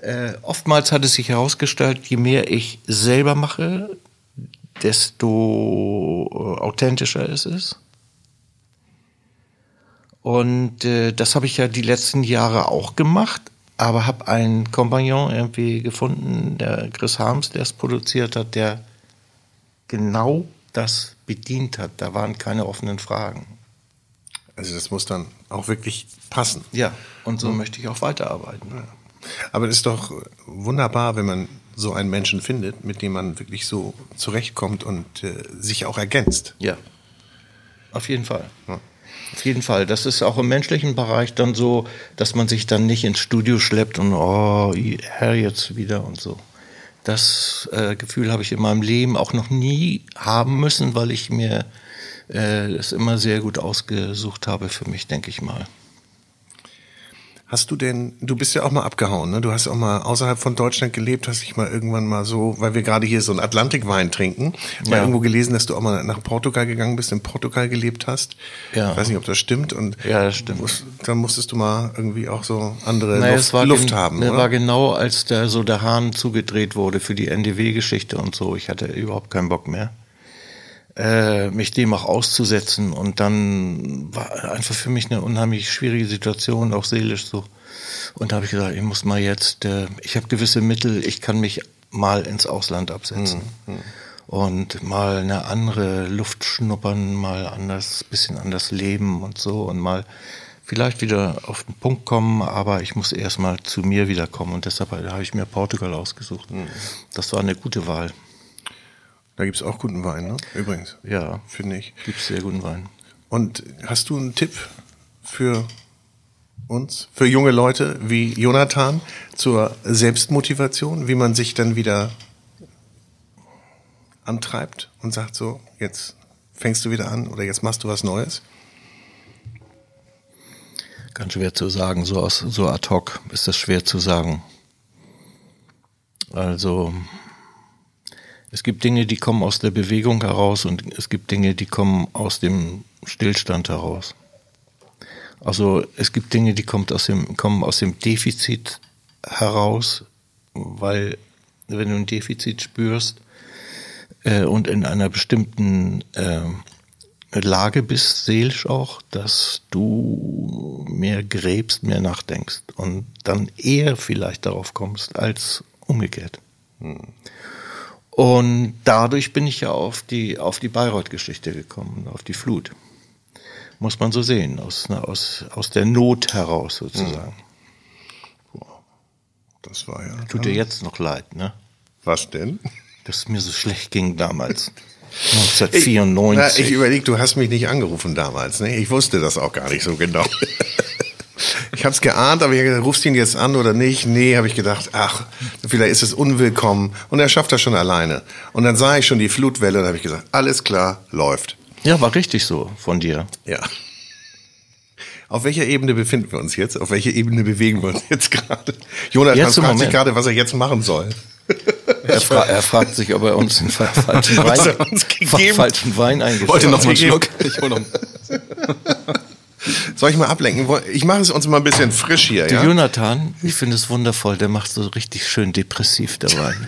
Äh, oftmals hat es sich herausgestellt, je mehr ich selber mache, desto äh, authentischer ist es. Und äh, das habe ich ja die letzten Jahre auch gemacht, aber habe einen Kompagnon irgendwie gefunden, der Chris Harms, der es produziert hat, der genau das bedient hat. Da waren keine offenen Fragen. Also das muss dann auch wirklich passen. Ja, und so möchte ich auch weiterarbeiten. Aber es ist doch wunderbar, wenn man so einen Menschen findet, mit dem man wirklich so zurechtkommt und äh, sich auch ergänzt. Ja, auf jeden Fall. Auf jeden Fall. Das ist auch im menschlichen Bereich dann so, dass man sich dann nicht ins Studio schleppt und, oh, Herr, jetzt wieder und so. Das äh, Gefühl habe ich in meinem Leben auch noch nie haben müssen, weil ich mir äh, es immer sehr gut ausgesucht habe für mich, denke ich mal. Hast du denn, du bist ja auch mal abgehauen, ne? Du hast auch mal außerhalb von Deutschland gelebt, hast dich mal irgendwann mal so, weil wir gerade hier so einen Atlantikwein trinken, mal Ja. irgendwo gelesen, dass du auch mal nach Portugal gegangen bist, in Portugal gelebt hast. Ja. Ich weiß nicht, ob das stimmt. Und Ja, das stimmt. muss- Dann musstest du mal irgendwie auch so andere Naja, Luft, Luft haben, ne, war genau, als der so der Hahn zugedreht wurde für die NDW-Geschichte und so. Ich hatte überhaupt keinen Bock mehr. Äh, mich dem auch auszusetzen. Und dann war einfach für mich eine unheimlich schwierige Situation, auch seelisch so. Und da habe ich gesagt, ich muss mal jetzt, äh, ich habe gewisse Mittel, ich kann mich mal ins Ausland absetzen. Und mal eine andere Luft schnuppern, mal anders, bisschen anders leben und so und mal vielleicht wieder auf den Punkt kommen, aber ich muss erstmal zu mir wiederkommen und deshalb habe ich mir Portugal ausgesucht. Das war eine gute Wahl. Da gibt's auch guten Wein, ne? Übrigens. Ja, Finde ich. gibt sehr guten Wein. Und hast du einen Tipp für uns, für junge Leute wie Jonathan zur Selbstmotivation, wie man sich dann wieder antreibt und sagt so, jetzt fängst du wieder an oder jetzt machst du was Neues? Ganz schwer zu sagen, so aus so ad hoc ist das schwer zu sagen. Also es gibt Dinge, die kommen aus der Bewegung heraus und es gibt Dinge, die kommen aus dem Stillstand heraus. Also es gibt Dinge, die kommt aus dem, kommen aus dem Defizit heraus, weil wenn du ein Defizit spürst äh, und in einer bestimmten äh, Lage bist, seelisch auch, dass du mehr gräbst, mehr nachdenkst und dann eher vielleicht darauf kommst als umgekehrt. Und dadurch bin ich ja auf die, auf die Bayreuth-Geschichte gekommen, auf die Flut. Muss man so sehen, aus, ne, aus, aus der Not heraus sozusagen. Das war ja. Tut dir jetzt noch leid, ne? Was denn? Dass es mir so schlecht ging damals. (laughs) Ich, na, 1994. ich überleg, du hast mich nicht angerufen damals. Ne? Ich wusste das auch gar nicht so genau. (laughs) Ich habe es geahnt, aber ich gedacht, rufst ihn jetzt an oder nicht? Nee, habe ich gedacht, ach, vielleicht ist es unwillkommen. Und er schafft das schon alleine. Und dann sah ich schon die Flutwelle und habe ich gesagt, alles klar, läuft. ja, war richtig so von dir. Ja. Auf welcher Ebene befinden wir uns jetzt? Auf welcher Ebene bewegen wir uns jetzt gerade? Jonathan Jetzt fragt sich gerade, was er jetzt machen soll. Er, fra er fragt sich, ob er uns einen fa- falschen Wein, falschen Wein eingeschenkt Wollte noch mal einen. Schluck. Ich hol noch. Soll ich mal ablenken? Ich mache es uns mal ein bisschen frisch hier, Der ja? Jonathan, ich finde es wundervoll, der macht so richtig schön depressiv dabei. (laughs)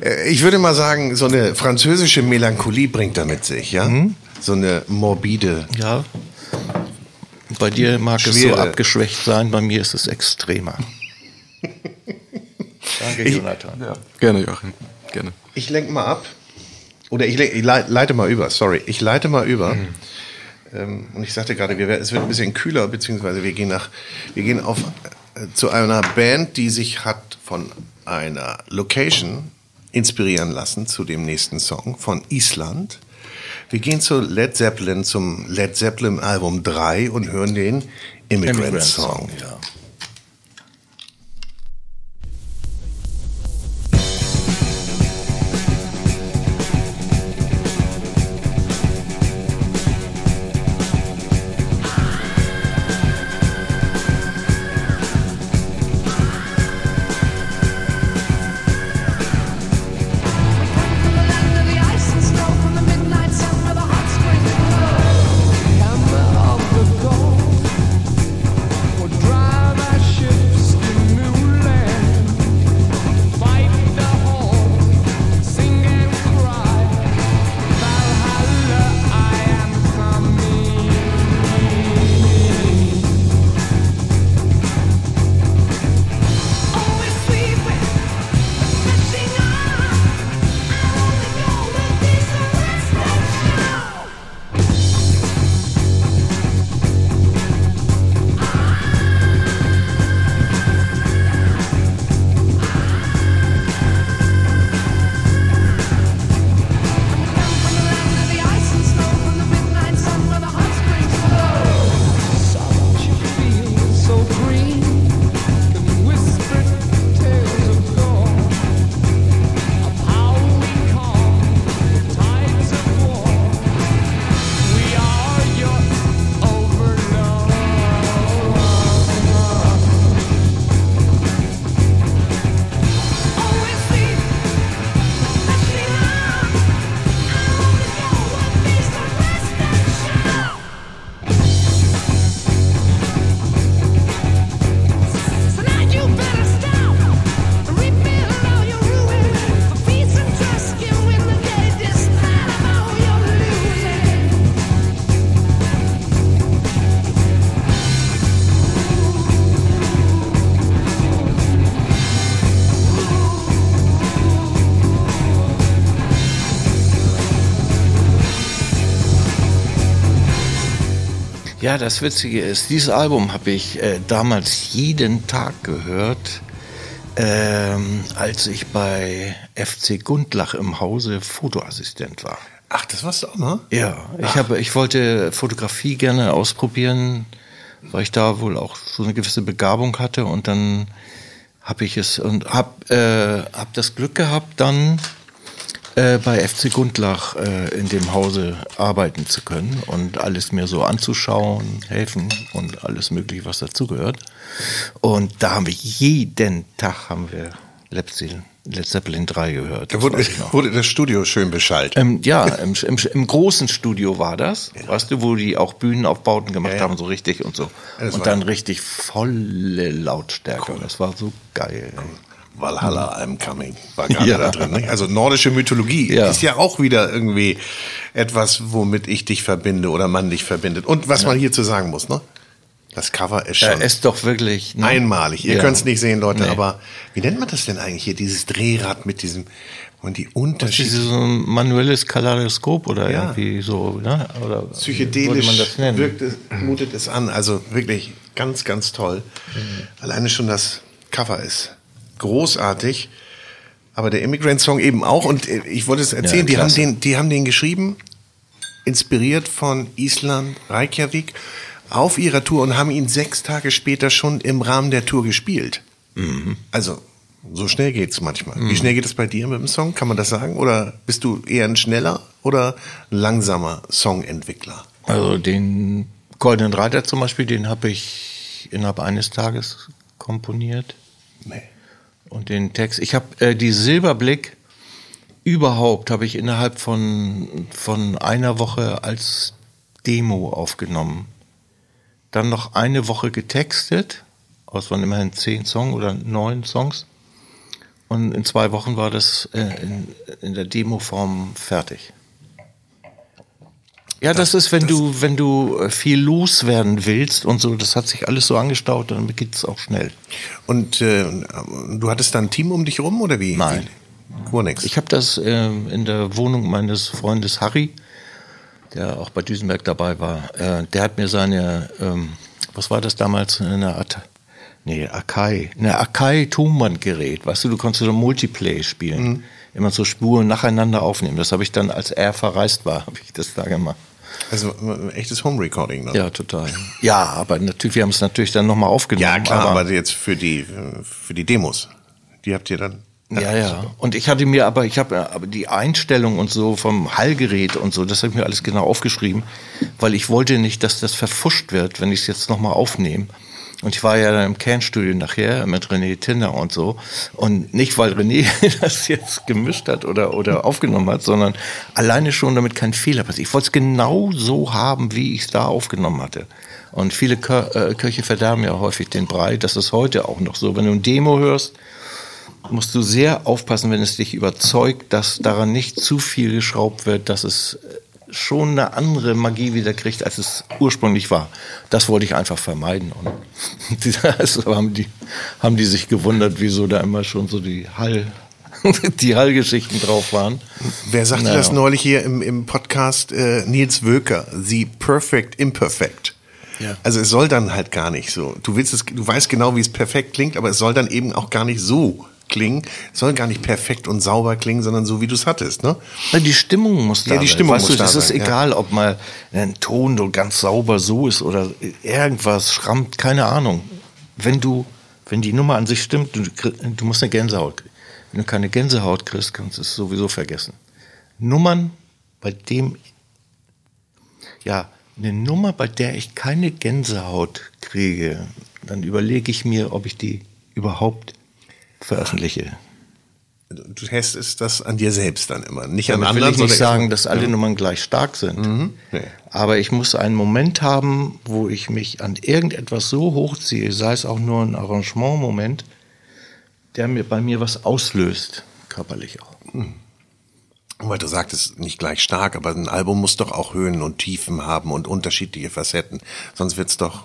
Äh, Ich würde mal sagen, so eine französische Melancholie bringt er mit sich, ja? Mhm. So eine morbide. Ja. Bei dir mag es so Schwere. abgeschwächt sein, bei mir ist es extremer. (laughs) Danke, Jonathan. Ja. Gerne, Joachim. Gerne. Ich lenk mal ab. Oder ich, le- ich lei- leite mal über, sorry. Ich leite mal über. Mhm. Ähm, und ich sagte gerade, wir, es wird ein bisschen kühler, beziehungsweise wir gehen nach, wir gehen auf äh, zu einer Band, die sich hat von einer Location inspirieren lassen zu dem nächsten Song von Island. Wir gehen zu Led Zeppelin, zum Led Zeppelin Album 3 und hören den Immigrant, Immigrant Song. Song, ja. Ja, das Witzige ist, dieses Album habe ich äh, damals jeden Tag gehört, ähm, als ich bei FC Gundlach im Hause Fotoassistent war. Ach, das warst du auch mal? Ja, ich habe, ich wollte Fotografie gerne ausprobieren, weil ich da wohl auch so eine gewisse Begabung hatte und dann habe ich es und habe äh, hab das Glück gehabt, dann äh, bei FC Gundlach äh, in dem Hause arbeiten zu können und alles mir so anzuschauen, helfen und alles mögliche, was dazugehört. Und da haben wir jeden Tag haben wir Led Zeppelin, Led Zeppelin 3 gehört. Da Das wurde, noch. wurde das Studio schön beschallt. Ähm, ja, im, im, im großen Studio war das, weißt du, wo die auch Bühnenaufbauten gemacht Ja, ja. haben, so richtig und so. Ja, das und dann richtig volle Lautstärke. Das war so geil. Valhalla, I'm coming, war gerade Ja. da drin. Nicht? Also nordische Mythologie Ja. ist ja auch wieder irgendwie etwas, womit ich dich verbinde oder man dich verbindet. Und was man hierzu sagen muss, ne? Das Cover ist schon Er ist doch wirklich ne? einmalig. Ihr Ja. könnt es nicht sehen, Leute, Nee. aber wie nennt man das denn eigentlich hier? Dieses Drehrad mit diesem und die Das ist Unterschiede. so ein manuelles Kaleidoskop oder Ja. irgendwie so, ne? Oder Psychedelisch man das nennen? wirkt es, mutet es an. Also wirklich ganz, ganz toll. Alleine schon das Cover ist großartig. Aber der Immigrant-Song eben auch. Und äh, ich wollte es erzählen, Ja, die, haben den, die haben den geschrieben, inspiriert von Island, Reykjavik, auf ihrer Tour und haben ihn sechs Tage später schon im Rahmen der Tour gespielt. Mhm. Also, so schnell geht's manchmal. Wie schnell geht es bei dir mit dem Song? Kann man das sagen? Oder bist du eher ein schneller oder langsamer Songentwickler? Also den Goldenen Reiter zum Beispiel, den habe ich innerhalb eines Tages komponiert. Nee. Und den Text, ich habe äh, die Silberblick überhaupt habe ich innerhalb von, von einer Woche als Demo aufgenommen. Dann noch eine Woche getextet, aus waren immerhin zehn Songs oder neun Songs. Und in zwei Wochen war das äh, in, in der Demo-Form fertig. Ja, das, ist, wenn du, wenn du äh, viel loswerden willst und so, das hat sich alles so angestaut, dann geht es auch schnell. Und äh, du hattest da ein Team um dich rum oder wie? Nein. Gar nichts. Ich habe das ähm, in der Wohnung meines Freundes Harry, der auch bei Düsenberg dabei war. Äh, der hat mir seine, ähm, was war das damals, eine At nee, Akai, eine Akai Tonbandgerät. Weißt du, du konntest so Multiplay spielen. Immer so Spuren nacheinander aufnehmen. Das habe ich dann, als er verreist war, (laughs) habe ich das da gemacht. Also ein echtes Home Recording. Ne? Ja, total. Ja, aber natürlich, wir haben es natürlich dann nochmal aufgenommen. ja klar, aber, jetzt für die äh, für die Demos, die habt ihr dann. Ja, ja. Und ich hatte mir aber, ich habe aber die Einstellung und so vom Hallgerät und so, das habe ich mir alles genau aufgeschrieben, weil ich wollte nicht, dass das verfuscht wird, wenn ich es jetzt nochmal aufnehme. Und ich war ja dann im Kernstudio nachher mit René Tinder und so. Und nicht, weil René (laughs) das jetzt gemischt hat oder, oder aufgenommen hat, sondern alleine schon, damit kein Fehler passiert. Ich wollte es genau so haben, wie ich es da aufgenommen hatte. Und viele Kö äh, Köche verderben ja häufig den Brei. Das ist heute auch noch so. Wenn du ein Demo hörst, musst du sehr aufpassen, wenn es dich überzeugt, dass daran nicht zu viel geschraubt wird, dass es schon eine andere Magie wieder kriegt, als es ursprünglich war. Das wollte ich einfach vermeiden. Und (laughs) also haben, die, haben die sich gewundert, wieso da immer schon so die Hall, (laughs) die Hallgeschichten drauf waren. Wer sagte Naja. das neulich hier im, im Podcast? Äh, Nils Wöker, The Perfect Imperfect. Ja. Also es soll dann halt gar nicht so. Du willst es, du weißt genau, wie es perfekt klingt, aber es soll dann eben auch gar nicht so klingen. Es soll gar nicht perfekt und sauber klingen, sondern so, wie du es hattest, ne? Die Stimmung muss da Ja, die sein. Stimmung weißt muss du, da das ist sein, ja. egal, ob mal ein Ton so ganz sauber so ist oder irgendwas schrammt, keine Ahnung. Wenn du, wenn die Nummer an sich stimmt, du, du musst eine Gänsehaut kriegen. Wenn du keine Gänsehaut kriegst, kannst du es sowieso vergessen. Nummern, bei dem, ja, eine Nummer, bei der ich keine Gänsehaut kriege, dann überlege ich mir, ob ich die überhaupt veröffentliche. Du testest das an dir selbst dann immer, nicht Damit an will anderen. ich nicht sondern sagen, dass alle Nummern gleich stark sind. Mhm. Nee. Aber ich muss einen Moment haben, wo ich mich an irgendetwas so hochziehe, sei es auch nur ein Arrangement-Moment, der mir bei mir was auslöst, körperlich auch. Weil du sagtest, nicht gleich stark, aber ein Album muss doch auch Höhen und Tiefen haben und unterschiedliche Facetten. Sonst wird's doch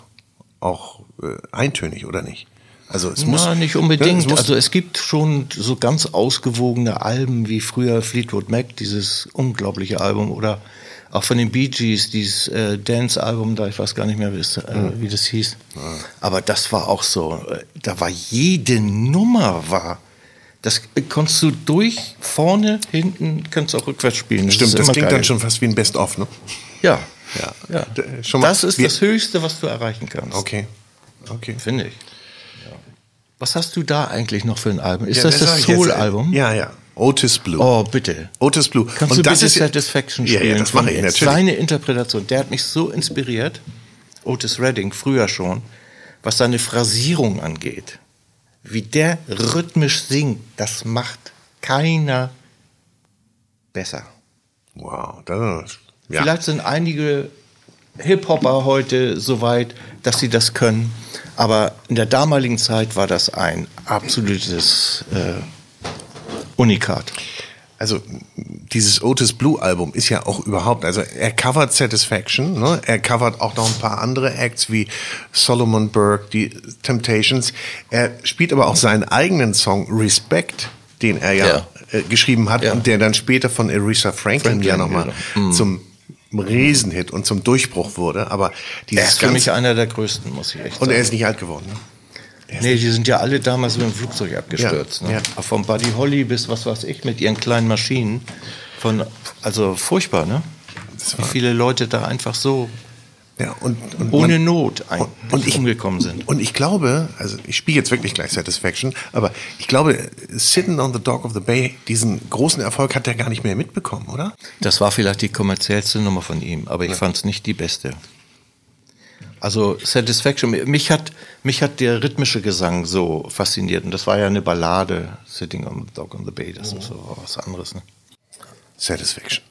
auch äh, eintönig, oder nicht? Also es muss Na, nicht Ne, unbedingt. es muss, also es gibt schon so ganz ausgewogene Alben wie früher Fleetwood Mac, dieses unglaubliche Album, oder auch von den Bee Gees, dieses äh, Dance-Album, da ich weiß gar nicht mehr, wie, es, äh, wie das hieß. Aber das war auch so, äh, da war jede Nummer war. Das konntest du durch, vorne, hinten, kannst du auch rückwärts spielen. Das stimmt, das klingt geil. dann schon fast wie ein Best-of, ne? Ja. Ja. ja. Das ist das Höchste, was du erreichen kannst. Okay. Okay. Finde ich. Was hast du da eigentlich noch für ein Album? Ist Ja, das das jetzt. Soul-Album? Ja, ja. Otis Blue. Oh, bitte. Otis Blue. Kannst Und du das bitte ist Satisfaction spielen? ja, das mache ich natürlich. Seine Interpretation, der hat mich so inspiriert, Otis Redding, früher schon, was seine Phrasierung angeht. Wie der rhythmisch singt, das macht keiner besser. Wow, das ja. Vielleicht sind einige Hip-Hopper heute so weit, dass sie das können. Aber in der damaligen Zeit war das ein absolutes äh, Unikat. Also dieses Otis Blue Album ist ja auch überhaupt, also er covert Satisfaction, ne? er covert auch noch ein paar andere Acts wie Solomon Burke, die Temptations. Er spielt aber auch seinen eigenen Song Respect, den er ja, Ja. Äh, geschrieben hat Ja. und der dann später von Aretha Franklin, Franklin, ja nochmal genau. zum Riesenhit und zum Durchbruch wurde. Aber Er dieses ist für mich einer der größten, muss ich echt und sagen. er ist nicht alt geworden. Ne? Nee, die sind ja alle damals mit dem Flugzeug abgestürzt. Ja, ne? ja. Von Buddy Holly bis was weiß ich mit ihren kleinen Maschinen. Von, also furchtbar, ne? Wie viele Leute da einfach so Ja, und, und ohne man- Not ein, und ich- umgekommen sind. Und ich glaube, also ich spiele jetzt wirklich gleich Satisfaction, aber ich glaube, Sitting on the Dock of the Bay, diesen großen Erfolg hat er gar nicht mehr mitbekommen, oder? Das war vielleicht die kommerziellste Nummer von ihm, aber ich fand es nicht die beste. Also Satisfaction, mich hat, mich hat der rhythmische Gesang so fasziniert und das war ja eine Ballade, Sitting on the Dock on the Bay, das ist so was anderes. Ne? Satisfaction.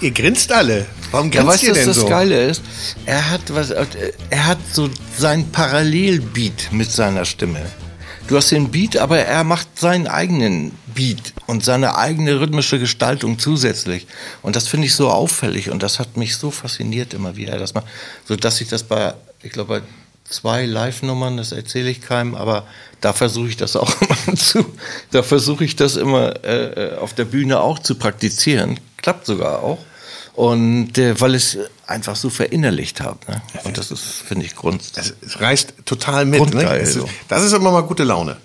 Ihr grinst alle. Warum Ja, grinst weißt du, ihr was denn das so? Geile ist? Er hat was, er hat so sein Parallelbeat mit seiner Stimme. Du hast den Beat, aber er macht seinen eigenen Beat und seine eigene rhythmische Gestaltung zusätzlich. Und das finde ich so auffällig und das hat mich so fasziniert immer wieder, dass man, so dass ich das bei, ich glaube, bei zwei Live-Nummern, das erzähle ich keinem, aber da versuche ich das auch (laughs) immer zu, da versuche ich das immer äh, auf der Bühne auch zu praktizieren. Klappt sogar auch. Und äh, weil es einfach so verinnerlicht habe. Ne? Und das ist, finde ich, Grund. Es, es reißt total mit. Ne? Es ist, das ist immer mal gute Laune.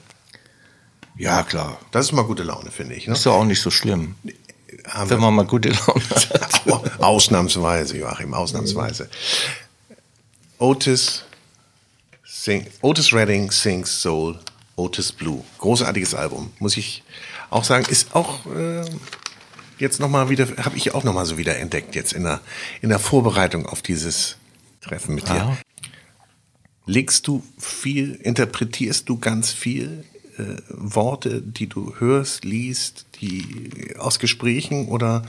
Ja, klar. Das ist mal gute Laune, finde ich. Ne? Ist ja auch nicht so schlimm, Haben wenn man mal gute Laune hat. (laughs) ausnahmsweise, Joachim, ausnahmsweise. Otis, sing, Otis Redding sings Soul, Otis Blue. Großartiges Album, muss ich auch sagen. Ist auch äh, jetzt nochmal wieder, habe ich auch nochmal so wieder entdeckt, jetzt in der, in der Vorbereitung auf dieses Treffen mit dir. Ah. Legst du viel, interpretierst du ganz viel äh, Worte, die du hörst, liest, die aus Gesprächen oder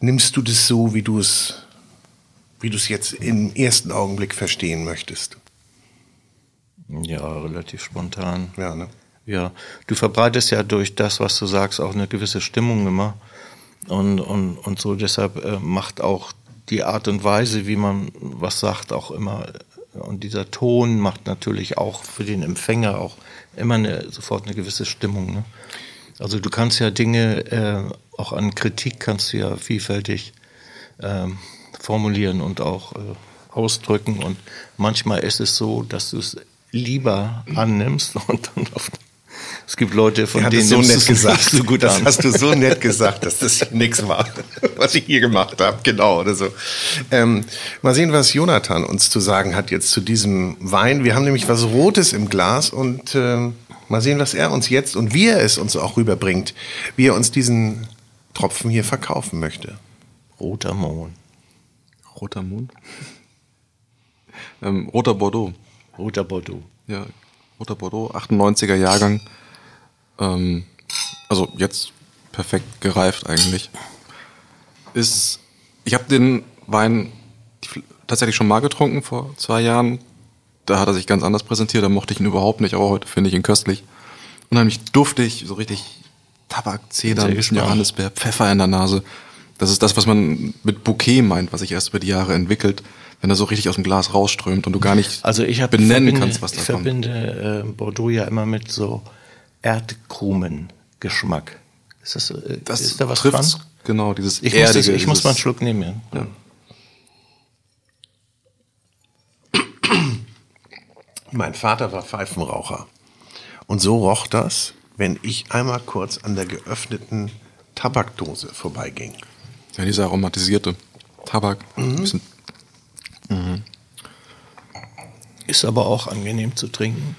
nimmst du das so, wie du es, wie du es jetzt im ersten Augenblick verstehen möchtest? Ja, relativ spontan. Ja, ne? Ja, du verbreitest ja durch das, was du sagst, auch eine gewisse Stimmung immer. Und, und, und so deshalb äh, macht auch die Art und Weise, wie man was sagt, auch immer. Und dieser Ton macht natürlich auch für den Empfänger auch immer eine, sofort eine gewisse Stimmung. Ne? Also du kannst ja Dinge, äh, auch an Kritik kannst du ja vielfältig ähm, formulieren und auch äh, ausdrücken. Und manchmal ist es so, dass du es lieber annimmst (laughs) und dann auf, es gibt Leute, von hat denen es so nett gesagt. so gut das an. hast du so nett gesagt, dass das nichts war, (laughs) was ich hier gemacht habe. Genau, oder so. Ähm, mal sehen, was Jonathan uns zu sagen hat jetzt zu diesem Wein. Wir haben nämlich was Rotes im Glas und ähm, mal sehen, was er uns jetzt und wie er es uns auch rüberbringt, wie er uns diesen Tropfen hier verkaufen möchte. Roter Mond. Roter Mond. (laughs) Ähm, roter Bordeaux. Roter Bordeaux. Ja, roter Bordeaux, 98er Jahrgang. Ähm, also jetzt perfekt gereift eigentlich. Ist, ich habe den Wein tatsächlich schon mal getrunken vor zwei Jahren. Da hat er sich ganz anders präsentiert, da mochte ich ihn überhaupt nicht, aber heute finde ich ihn köstlich. Unheimlich duftig, so richtig Tabak, Zeder, Sehr ein bisschen Geschmack. Johannisbeer, Pfeffer in der Nase. Das ist das, was man mit Bouquet meint, was sich erst über die Jahre entwickelt, wenn er so richtig aus dem Glas rausströmt und du gar nicht Also ich hab, benennen verbinde, kannst, was da Ich kommt. verbinde äh, Bordeaux ja immer mit so Erdkrumen-Geschmack. Ist, das, äh, Das ist da was dran? Genau, dieses Ich, muss, das, Erdige, ich muss mal einen Schluck nehmen. Ja. Ja. Mein Vater war Pfeifenraucher. Und so roch das, wenn ich einmal kurz an der geöffneten Tabakdose vorbeiging. Ja, dieser aromatisierte Tabak. Ein bisschen, Ist aber auch angenehm zu trinken.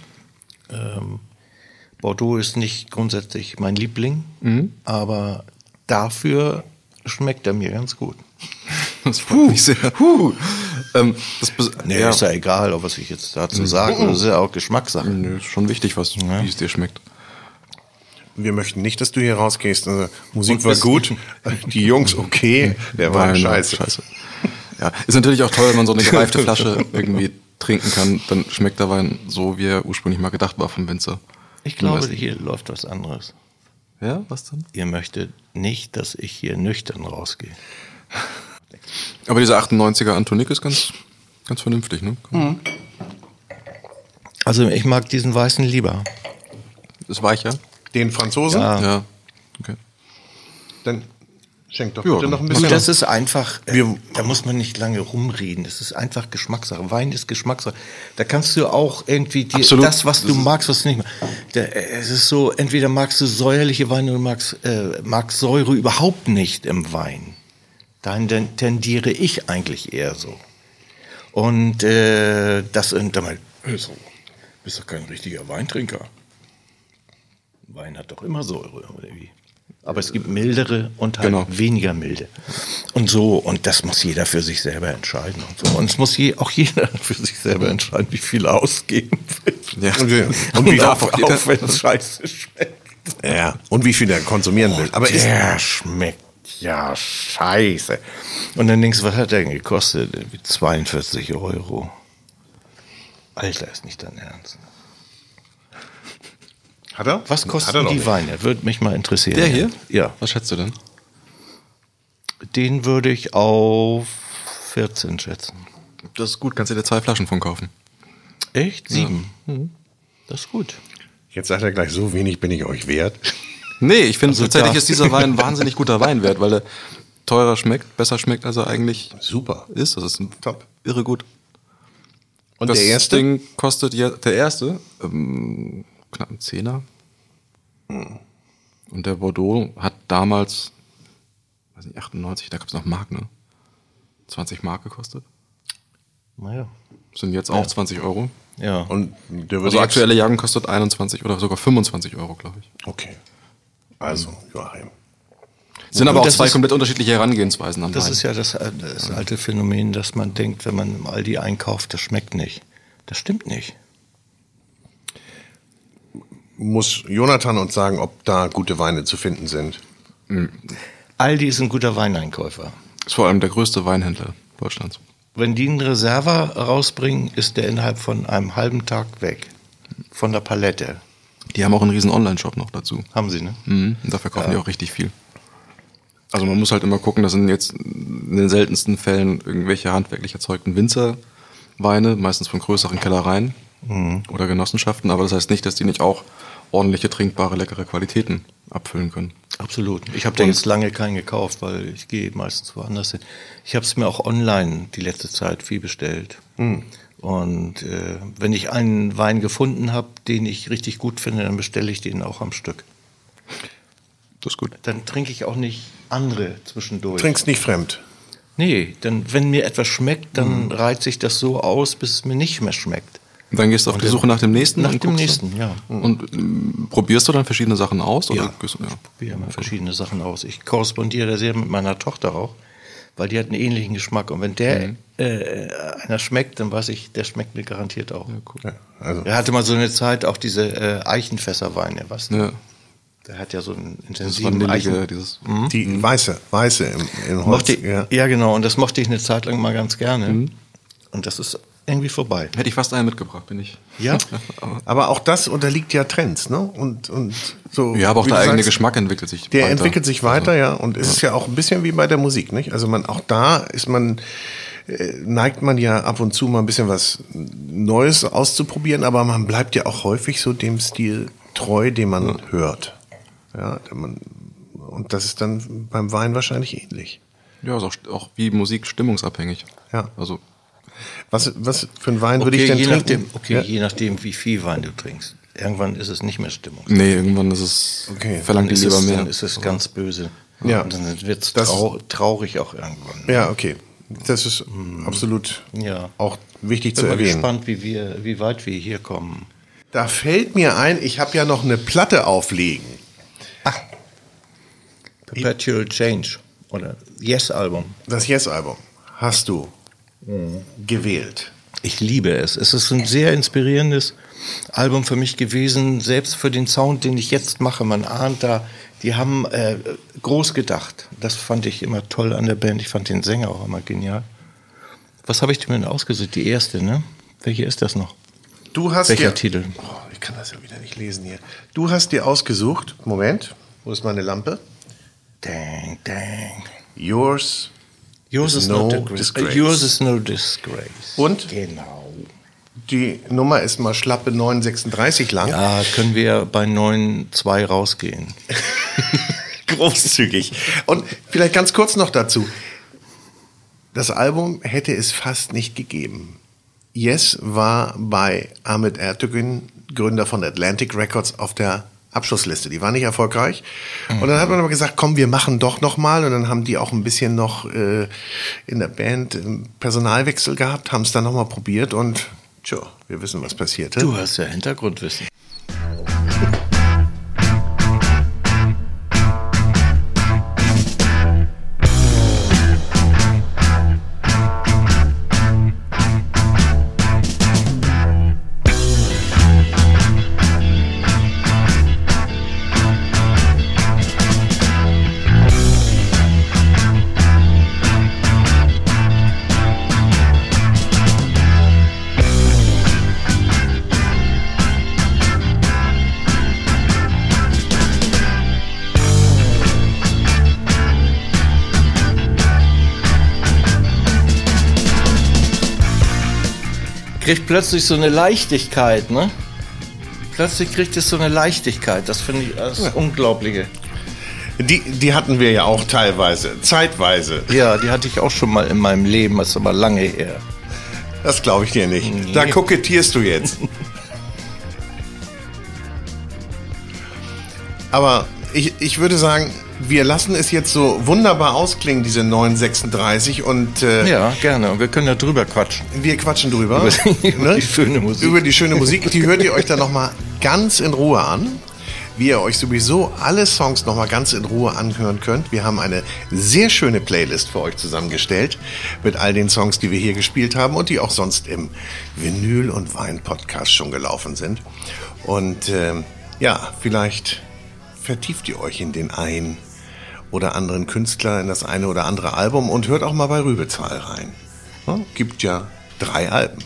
Ähm, Bordeaux ist nicht grundsätzlich mein Liebling, Mhm. aber dafür schmeckt er mir ganz gut. (laughs) das freut mich sehr. Ähm, das, bes- Nee, ja, ist ja egal, ob was ich jetzt dazu sage. Das ist ja auch Geschmackssache. Nö, ist schon wichtig, was, wie es dir schmeckt. Wir möchten nicht, dass du hier rausgehst. Also, Musik war gut, (laughs) die Jungs okay, der war scheiße. scheiße. Ja, ist natürlich auch toll, wenn man so eine (laughs) gereifte Flasche irgendwie trinken kann, dann schmeckt der Wein so, wie er ursprünglich mal gedacht war vom Winzer. Ich glaube, hier läuft was anderes. Ja, was dann? Ihr möchtet nicht, dass ich hier nüchtern rausgehe. Aber dieser 98er Antonik ist ganz, ganz vernünftig, ne? Also ich mag diesen weißen lieber. Ist weicher. Den Franzosen? Ja. Ja. Okay. Dann schenk doch Ja, bitte noch ein bisschen. Und das ist einfach, äh, Wir- da muss man nicht lange rumreden. Das ist einfach Geschmackssache. Wein ist Geschmackssache. Da kannst du auch irgendwie dir, Absolut. das, was du magst, was du nicht magst. Da, äh, es ist so, entweder magst du säuerliche Weine oder magst, äh, magst Säure überhaupt nicht im Wein. Dahin ten- tendiere ich eigentlich eher so. Und äh, das und damit, so, bist doch kein richtiger Weintrinker. Wein hat doch immer Säure, oder wie? Aber es gibt mildere und halt Genau. weniger milde. Und so, und das muss jeder für sich selber entscheiden und so. Und es muss je, auch jeder (laughs) für sich selber entscheiden, wie viel er ausgeben will. Ja. Und, wie- Und, und, wie, darf auch auch, wenn es scheiße schmeckt. ja, und wie viel er konsumieren will. Aber ist, der schmeckt ja scheiße. Und dann denkst du, was hat der denn gekostet? Irgendwie 42 Euro. Alter, ist nicht dein Ernst. Hat er? Was er doch die nicht. Weine? Würde mich mal interessieren. Der hier? Ja. Was schätzt du denn? Den würde ich auf 14 schätzen. Das ist gut, kannst du dir zwei Flaschen von kaufen. Echt? Sieben? Das ist gut. Jetzt sagt er gleich, so wenig bin ich euch wert. Nee, ich finde Also tatsächlich ist dieser Wein ein (laughs) wahnsinnig guter Weinwert, weil er teurer schmeckt, besser schmeckt, als er eigentlich Super. ist. Das ist ein Top. irre gut. Und das der erste? Ding kostet ja, der erste, ähm, knapp einen Zehner. Und der Bordeaux hat damals, weiß nicht, 98, da gab es noch Mark, ne? 20 Mark gekostet. Naja. Sind jetzt auch 20 Euro. Ja. Und der Also aktuelle Jagen kostet 21 oder sogar 25 Euro, glaube ich. Okay. Also, Joachim. Sind aber auch zwei ist- komplett unterschiedliche Herangehensweisen an Das Wein. ist ja das, äh, das alte Phänomen, dass man denkt, wenn man im Aldi einkauft, das schmeckt nicht. Das stimmt nicht. Muss Jonathan uns sagen, ob da gute Weine zu finden sind? Aldi ist ein guter Weineinkäufer. ist vor allem der größte Weinhändler Deutschlands. Wenn die einen Reserva rausbringen, ist der innerhalb von einem halben Tag weg. Von der Palette. Die haben auch einen riesen Online-Shop noch dazu. Haben sie, ne? Mhm. Und da verkaufen die auch richtig viel. Also man muss halt immer gucken, das sind jetzt in den seltensten Fällen irgendwelche handwerklich erzeugten Winzerweine, meistens von größeren Kellereien oder Genossenschaften, aber das heißt nicht, dass die nicht auch ordentliche, trinkbare, leckere Qualitäten abfüllen können. Absolut. Ich habe da jetzt lange keinen gekauft, weil ich gehe meistens woanders hin. Ich habe es mir auch online die letzte Zeit viel bestellt. Und äh, wenn ich einen Wein gefunden habe, den ich richtig gut finde, dann bestelle ich den auch am Stück. Das ist gut. Dann trinke ich auch nicht andere zwischendurch. Trinkst nicht fremd. Nee, dann, wenn mir etwas schmeckt, dann reizt sich das so aus, bis es mir nicht mehr schmeckt. Und dann gehst du auf die Suche nach dem nächsten? Nach und dem nächsten, ja. Und ähm, probierst du dann verschiedene Sachen aus? Oder Ja. ja. probiere immer verschiedene Sachen aus. Ich korrespondiere da sehr mit meiner Tochter auch, weil die hat einen ähnlichen Geschmack. Und wenn der äh, einer schmeckt, dann weiß ich, der schmeckt mir garantiert auch. Ja, also, Er hatte mal so eine Zeit auch diese äh, Eichenfässerweine, was? Ja. Der hat ja so einen intensiven Eichen. dieses. die weiße, weiße im, in Holz. Mochte, ich- ja. ja. genau. Und das mochte ich eine Zeit lang mal ganz gerne. Und das ist irgendwie vorbei. Hätte ich fast einen mitgebracht, bin ich. Ja? (laughs) Aber auch das unterliegt ja Trends, ne? Und, und so. Ja, aber auch der eigene sagst, Geschmack entwickelt sich Der weiter. entwickelt sich weiter, ja. Und es ist ja auch ein bisschen wie bei der Musik, nicht? Also man, auch da ist man, äh, neigt man ja ab und zu mal ein bisschen was Neues auszuprobieren, aber man bleibt ja auch häufig so dem Stil treu, den man hört. Ja, man, und das ist dann beim Wein wahrscheinlich ähnlich. Ja, ist auch, auch wie Musik stimmungsabhängig. Ja. Also, Was, was für einen Wein würde Okay, ich denn je trinken? nachdem, okay Ja. je nachdem, wie viel Wein du trinkst. Irgendwann ist es nicht mehr Stimmung. nee, irgendwann ist es, Okay. verlangt die ist lieber es, mehr. Dann ist es ganz böse. Ja. Und dann wird es Das- trau traurig auch irgendwann. Ja, okay. Das ist absolut Ja. auch wichtig Bin zu erwähnen. gespannt, wie, wir, wie weit wir hier kommen. Da fällt mir ein, ich habe ja noch eine Platte auflegen. Perpetual Change oder Yes-Album. Das Yes-Album hast du gewählt. Ich liebe es. Es ist ein sehr inspirierendes Album für mich gewesen, selbst für den Sound, den ich jetzt mache. Man ahnt da, die haben äh, groß gedacht. Das fand ich immer toll an der Band. Ich fand den Sänger auch immer genial. Was habe ich dir denn ausgesucht? Die erste, ne? Welche ist das noch? Du hast Welcher dir, Titel? Oh, ich kann das ja wieder nicht lesen hier. Du hast dir ausgesucht. Moment, wo ist meine Lampe? Dang, dang. Yours. Yours Is no no disgrace. disgrace. Yours is no disgrace. Und? Genau. Die Nummer ist mal schlappe 936 lang. Ja, können wir bei 9.2 rausgehen. (laughs) Großzügig. Und vielleicht ganz kurz noch dazu. Das Album hätte es fast nicht gegeben. Yes war bei Ahmed Ertegun, Gründer von Atlantic Records, auf der Abschlussliste. Die war nicht erfolgreich. Und dann hat man aber gesagt, komm, wir machen doch noch mal. Und dann haben die auch ein bisschen noch äh, in der Band Personalwechsel gehabt, haben es dann noch mal probiert und tja, wir wissen, was passierte. Du hast ja Hintergrundwissen. Kriegt plötzlich so eine Leichtigkeit, ne? Plötzlich kriegt es so eine Leichtigkeit. Das finde ich das Unglaubliche. Die, die hatten wir ja auch teilweise, zeitweise. Ja, die hatte ich auch schon mal in meinem Leben, das ist aber lange her. Das glaube ich dir nicht. Da kokettierst du jetzt. (laughs) Aber ich, ich würde sagen, wir lassen es jetzt so wunderbar ausklingen, diese 936, und äh, Ja, gerne. Und wir können ja drüber quatschen. wir quatschen drüber. Über die- (laughs) über die schöne Musik. Über die schöne Musik. Die hört ihr euch dann nochmal ganz in Ruhe an. Wie ihr euch sowieso alle Songs nochmal ganz in Ruhe anhören könnt. Wir haben eine sehr schöne Playlist für euch zusammengestellt mit all den Songs, die wir hier gespielt haben und die auch sonst im Vinyl- und Wein-Podcast schon gelaufen sind. Und ähm, ja, vielleicht vertieft ihr euch in den einen oder anderen Künstler, in das eine oder andere Album und hört auch mal bei Rübezahl rein. Ja, gibt ja drei Alben.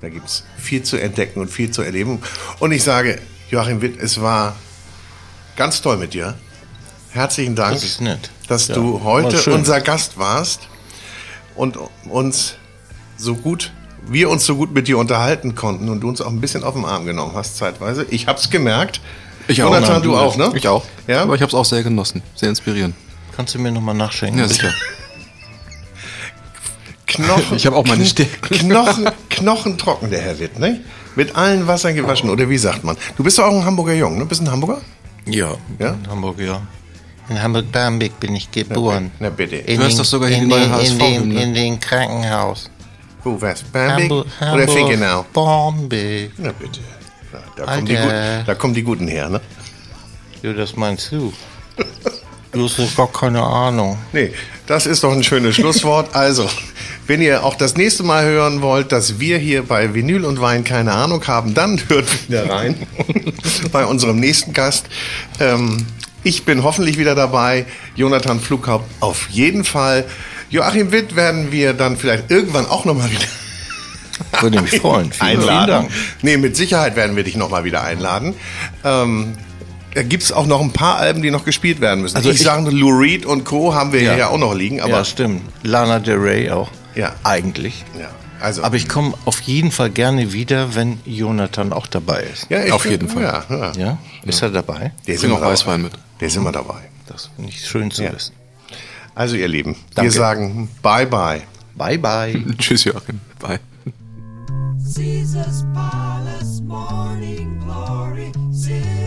Da gibt es viel zu entdecken und viel zu erleben. Und ich sage, Joachim Witt, es war ganz toll mit dir. Herzlichen Dank, Das dass Ja, du heute unser Gast warst und uns so gut, wir uns so gut mit dir unterhalten konnten und du uns auch ein bisschen auf den Arm genommen hast zeitweise. Ich hab's gemerkt. Ich auch. Jonathan, du auch, ne? Ich auch. Ja? Aber ich habe es auch sehr genossen. Sehr inspirierend. Kannst du mir nochmal nachschenken? Ja, sicher. (laughs) Knochen, Ich hab auch meine Kn- Stärken. Knochen, knochentrocken, der Herr Witt, ne? Mit allen Wassern gewaschen, oder wie sagt man? Du bist doch auch ein Hamburger Jung, ne? Bist ein Hamburger? Ja, Ja? in Hamburg, ja. In Hamburg-Barmbek bin ich geboren. Na bitte. In Du hast doch sogar in hinten bei den- HSV in den, Hymne. in den Krankenhaus. Wo wär's? Bamberg Hamburg, oder Hamburg, Finkenau? Barmbek. Na bitte. Da, kommen die da kommen die Guten her, ne? Ja, das meinst du. Du hast doch gar keine Ahnung. Nee, das ist doch ein schönes Schlusswort. (laughs) Also, wenn ihr auch das nächste Mal hören wollt, dass wir hier bei Vinyl und Wein keine Ahnung haben, dann hört wieder rein (laughs) bei unserem nächsten Gast. Ähm, ich bin hoffentlich wieder dabei. Jonathan Flughaupt auf jeden Fall. Joachim Witt werden wir dann vielleicht irgendwann auch nochmal wieder Würde mich freuen. Vielen, einladen. Dank. Nee, mit Sicherheit werden wir dich nochmal wieder einladen. Ähm, da gibt es auch noch ein paar Alben, die noch gespielt werden müssen. Also ich, ich- sage, Lou Reed und Co. haben wir Ja. ja, auch noch liegen, aber ja, stimmt. Lana Del Rey auch. Ja. Eigentlich. Ja, also. Aber ich komme auf jeden Fall gerne wieder, wenn Jonathan auch dabei ist. ja, ich auf jeden Fall. Ja, ja. Ja? Ist er dabei? Der ist immer dabei. Weißwein mit. Der ist immer dabei. Das finde ich schön zu Ja. wissen. Also ihr Lieben, Danke. wir sagen Bye Bye. Bye, bye. (laughs) Tschüss, Joachim. Bye. Caesar's palace, morning glory. Caesar's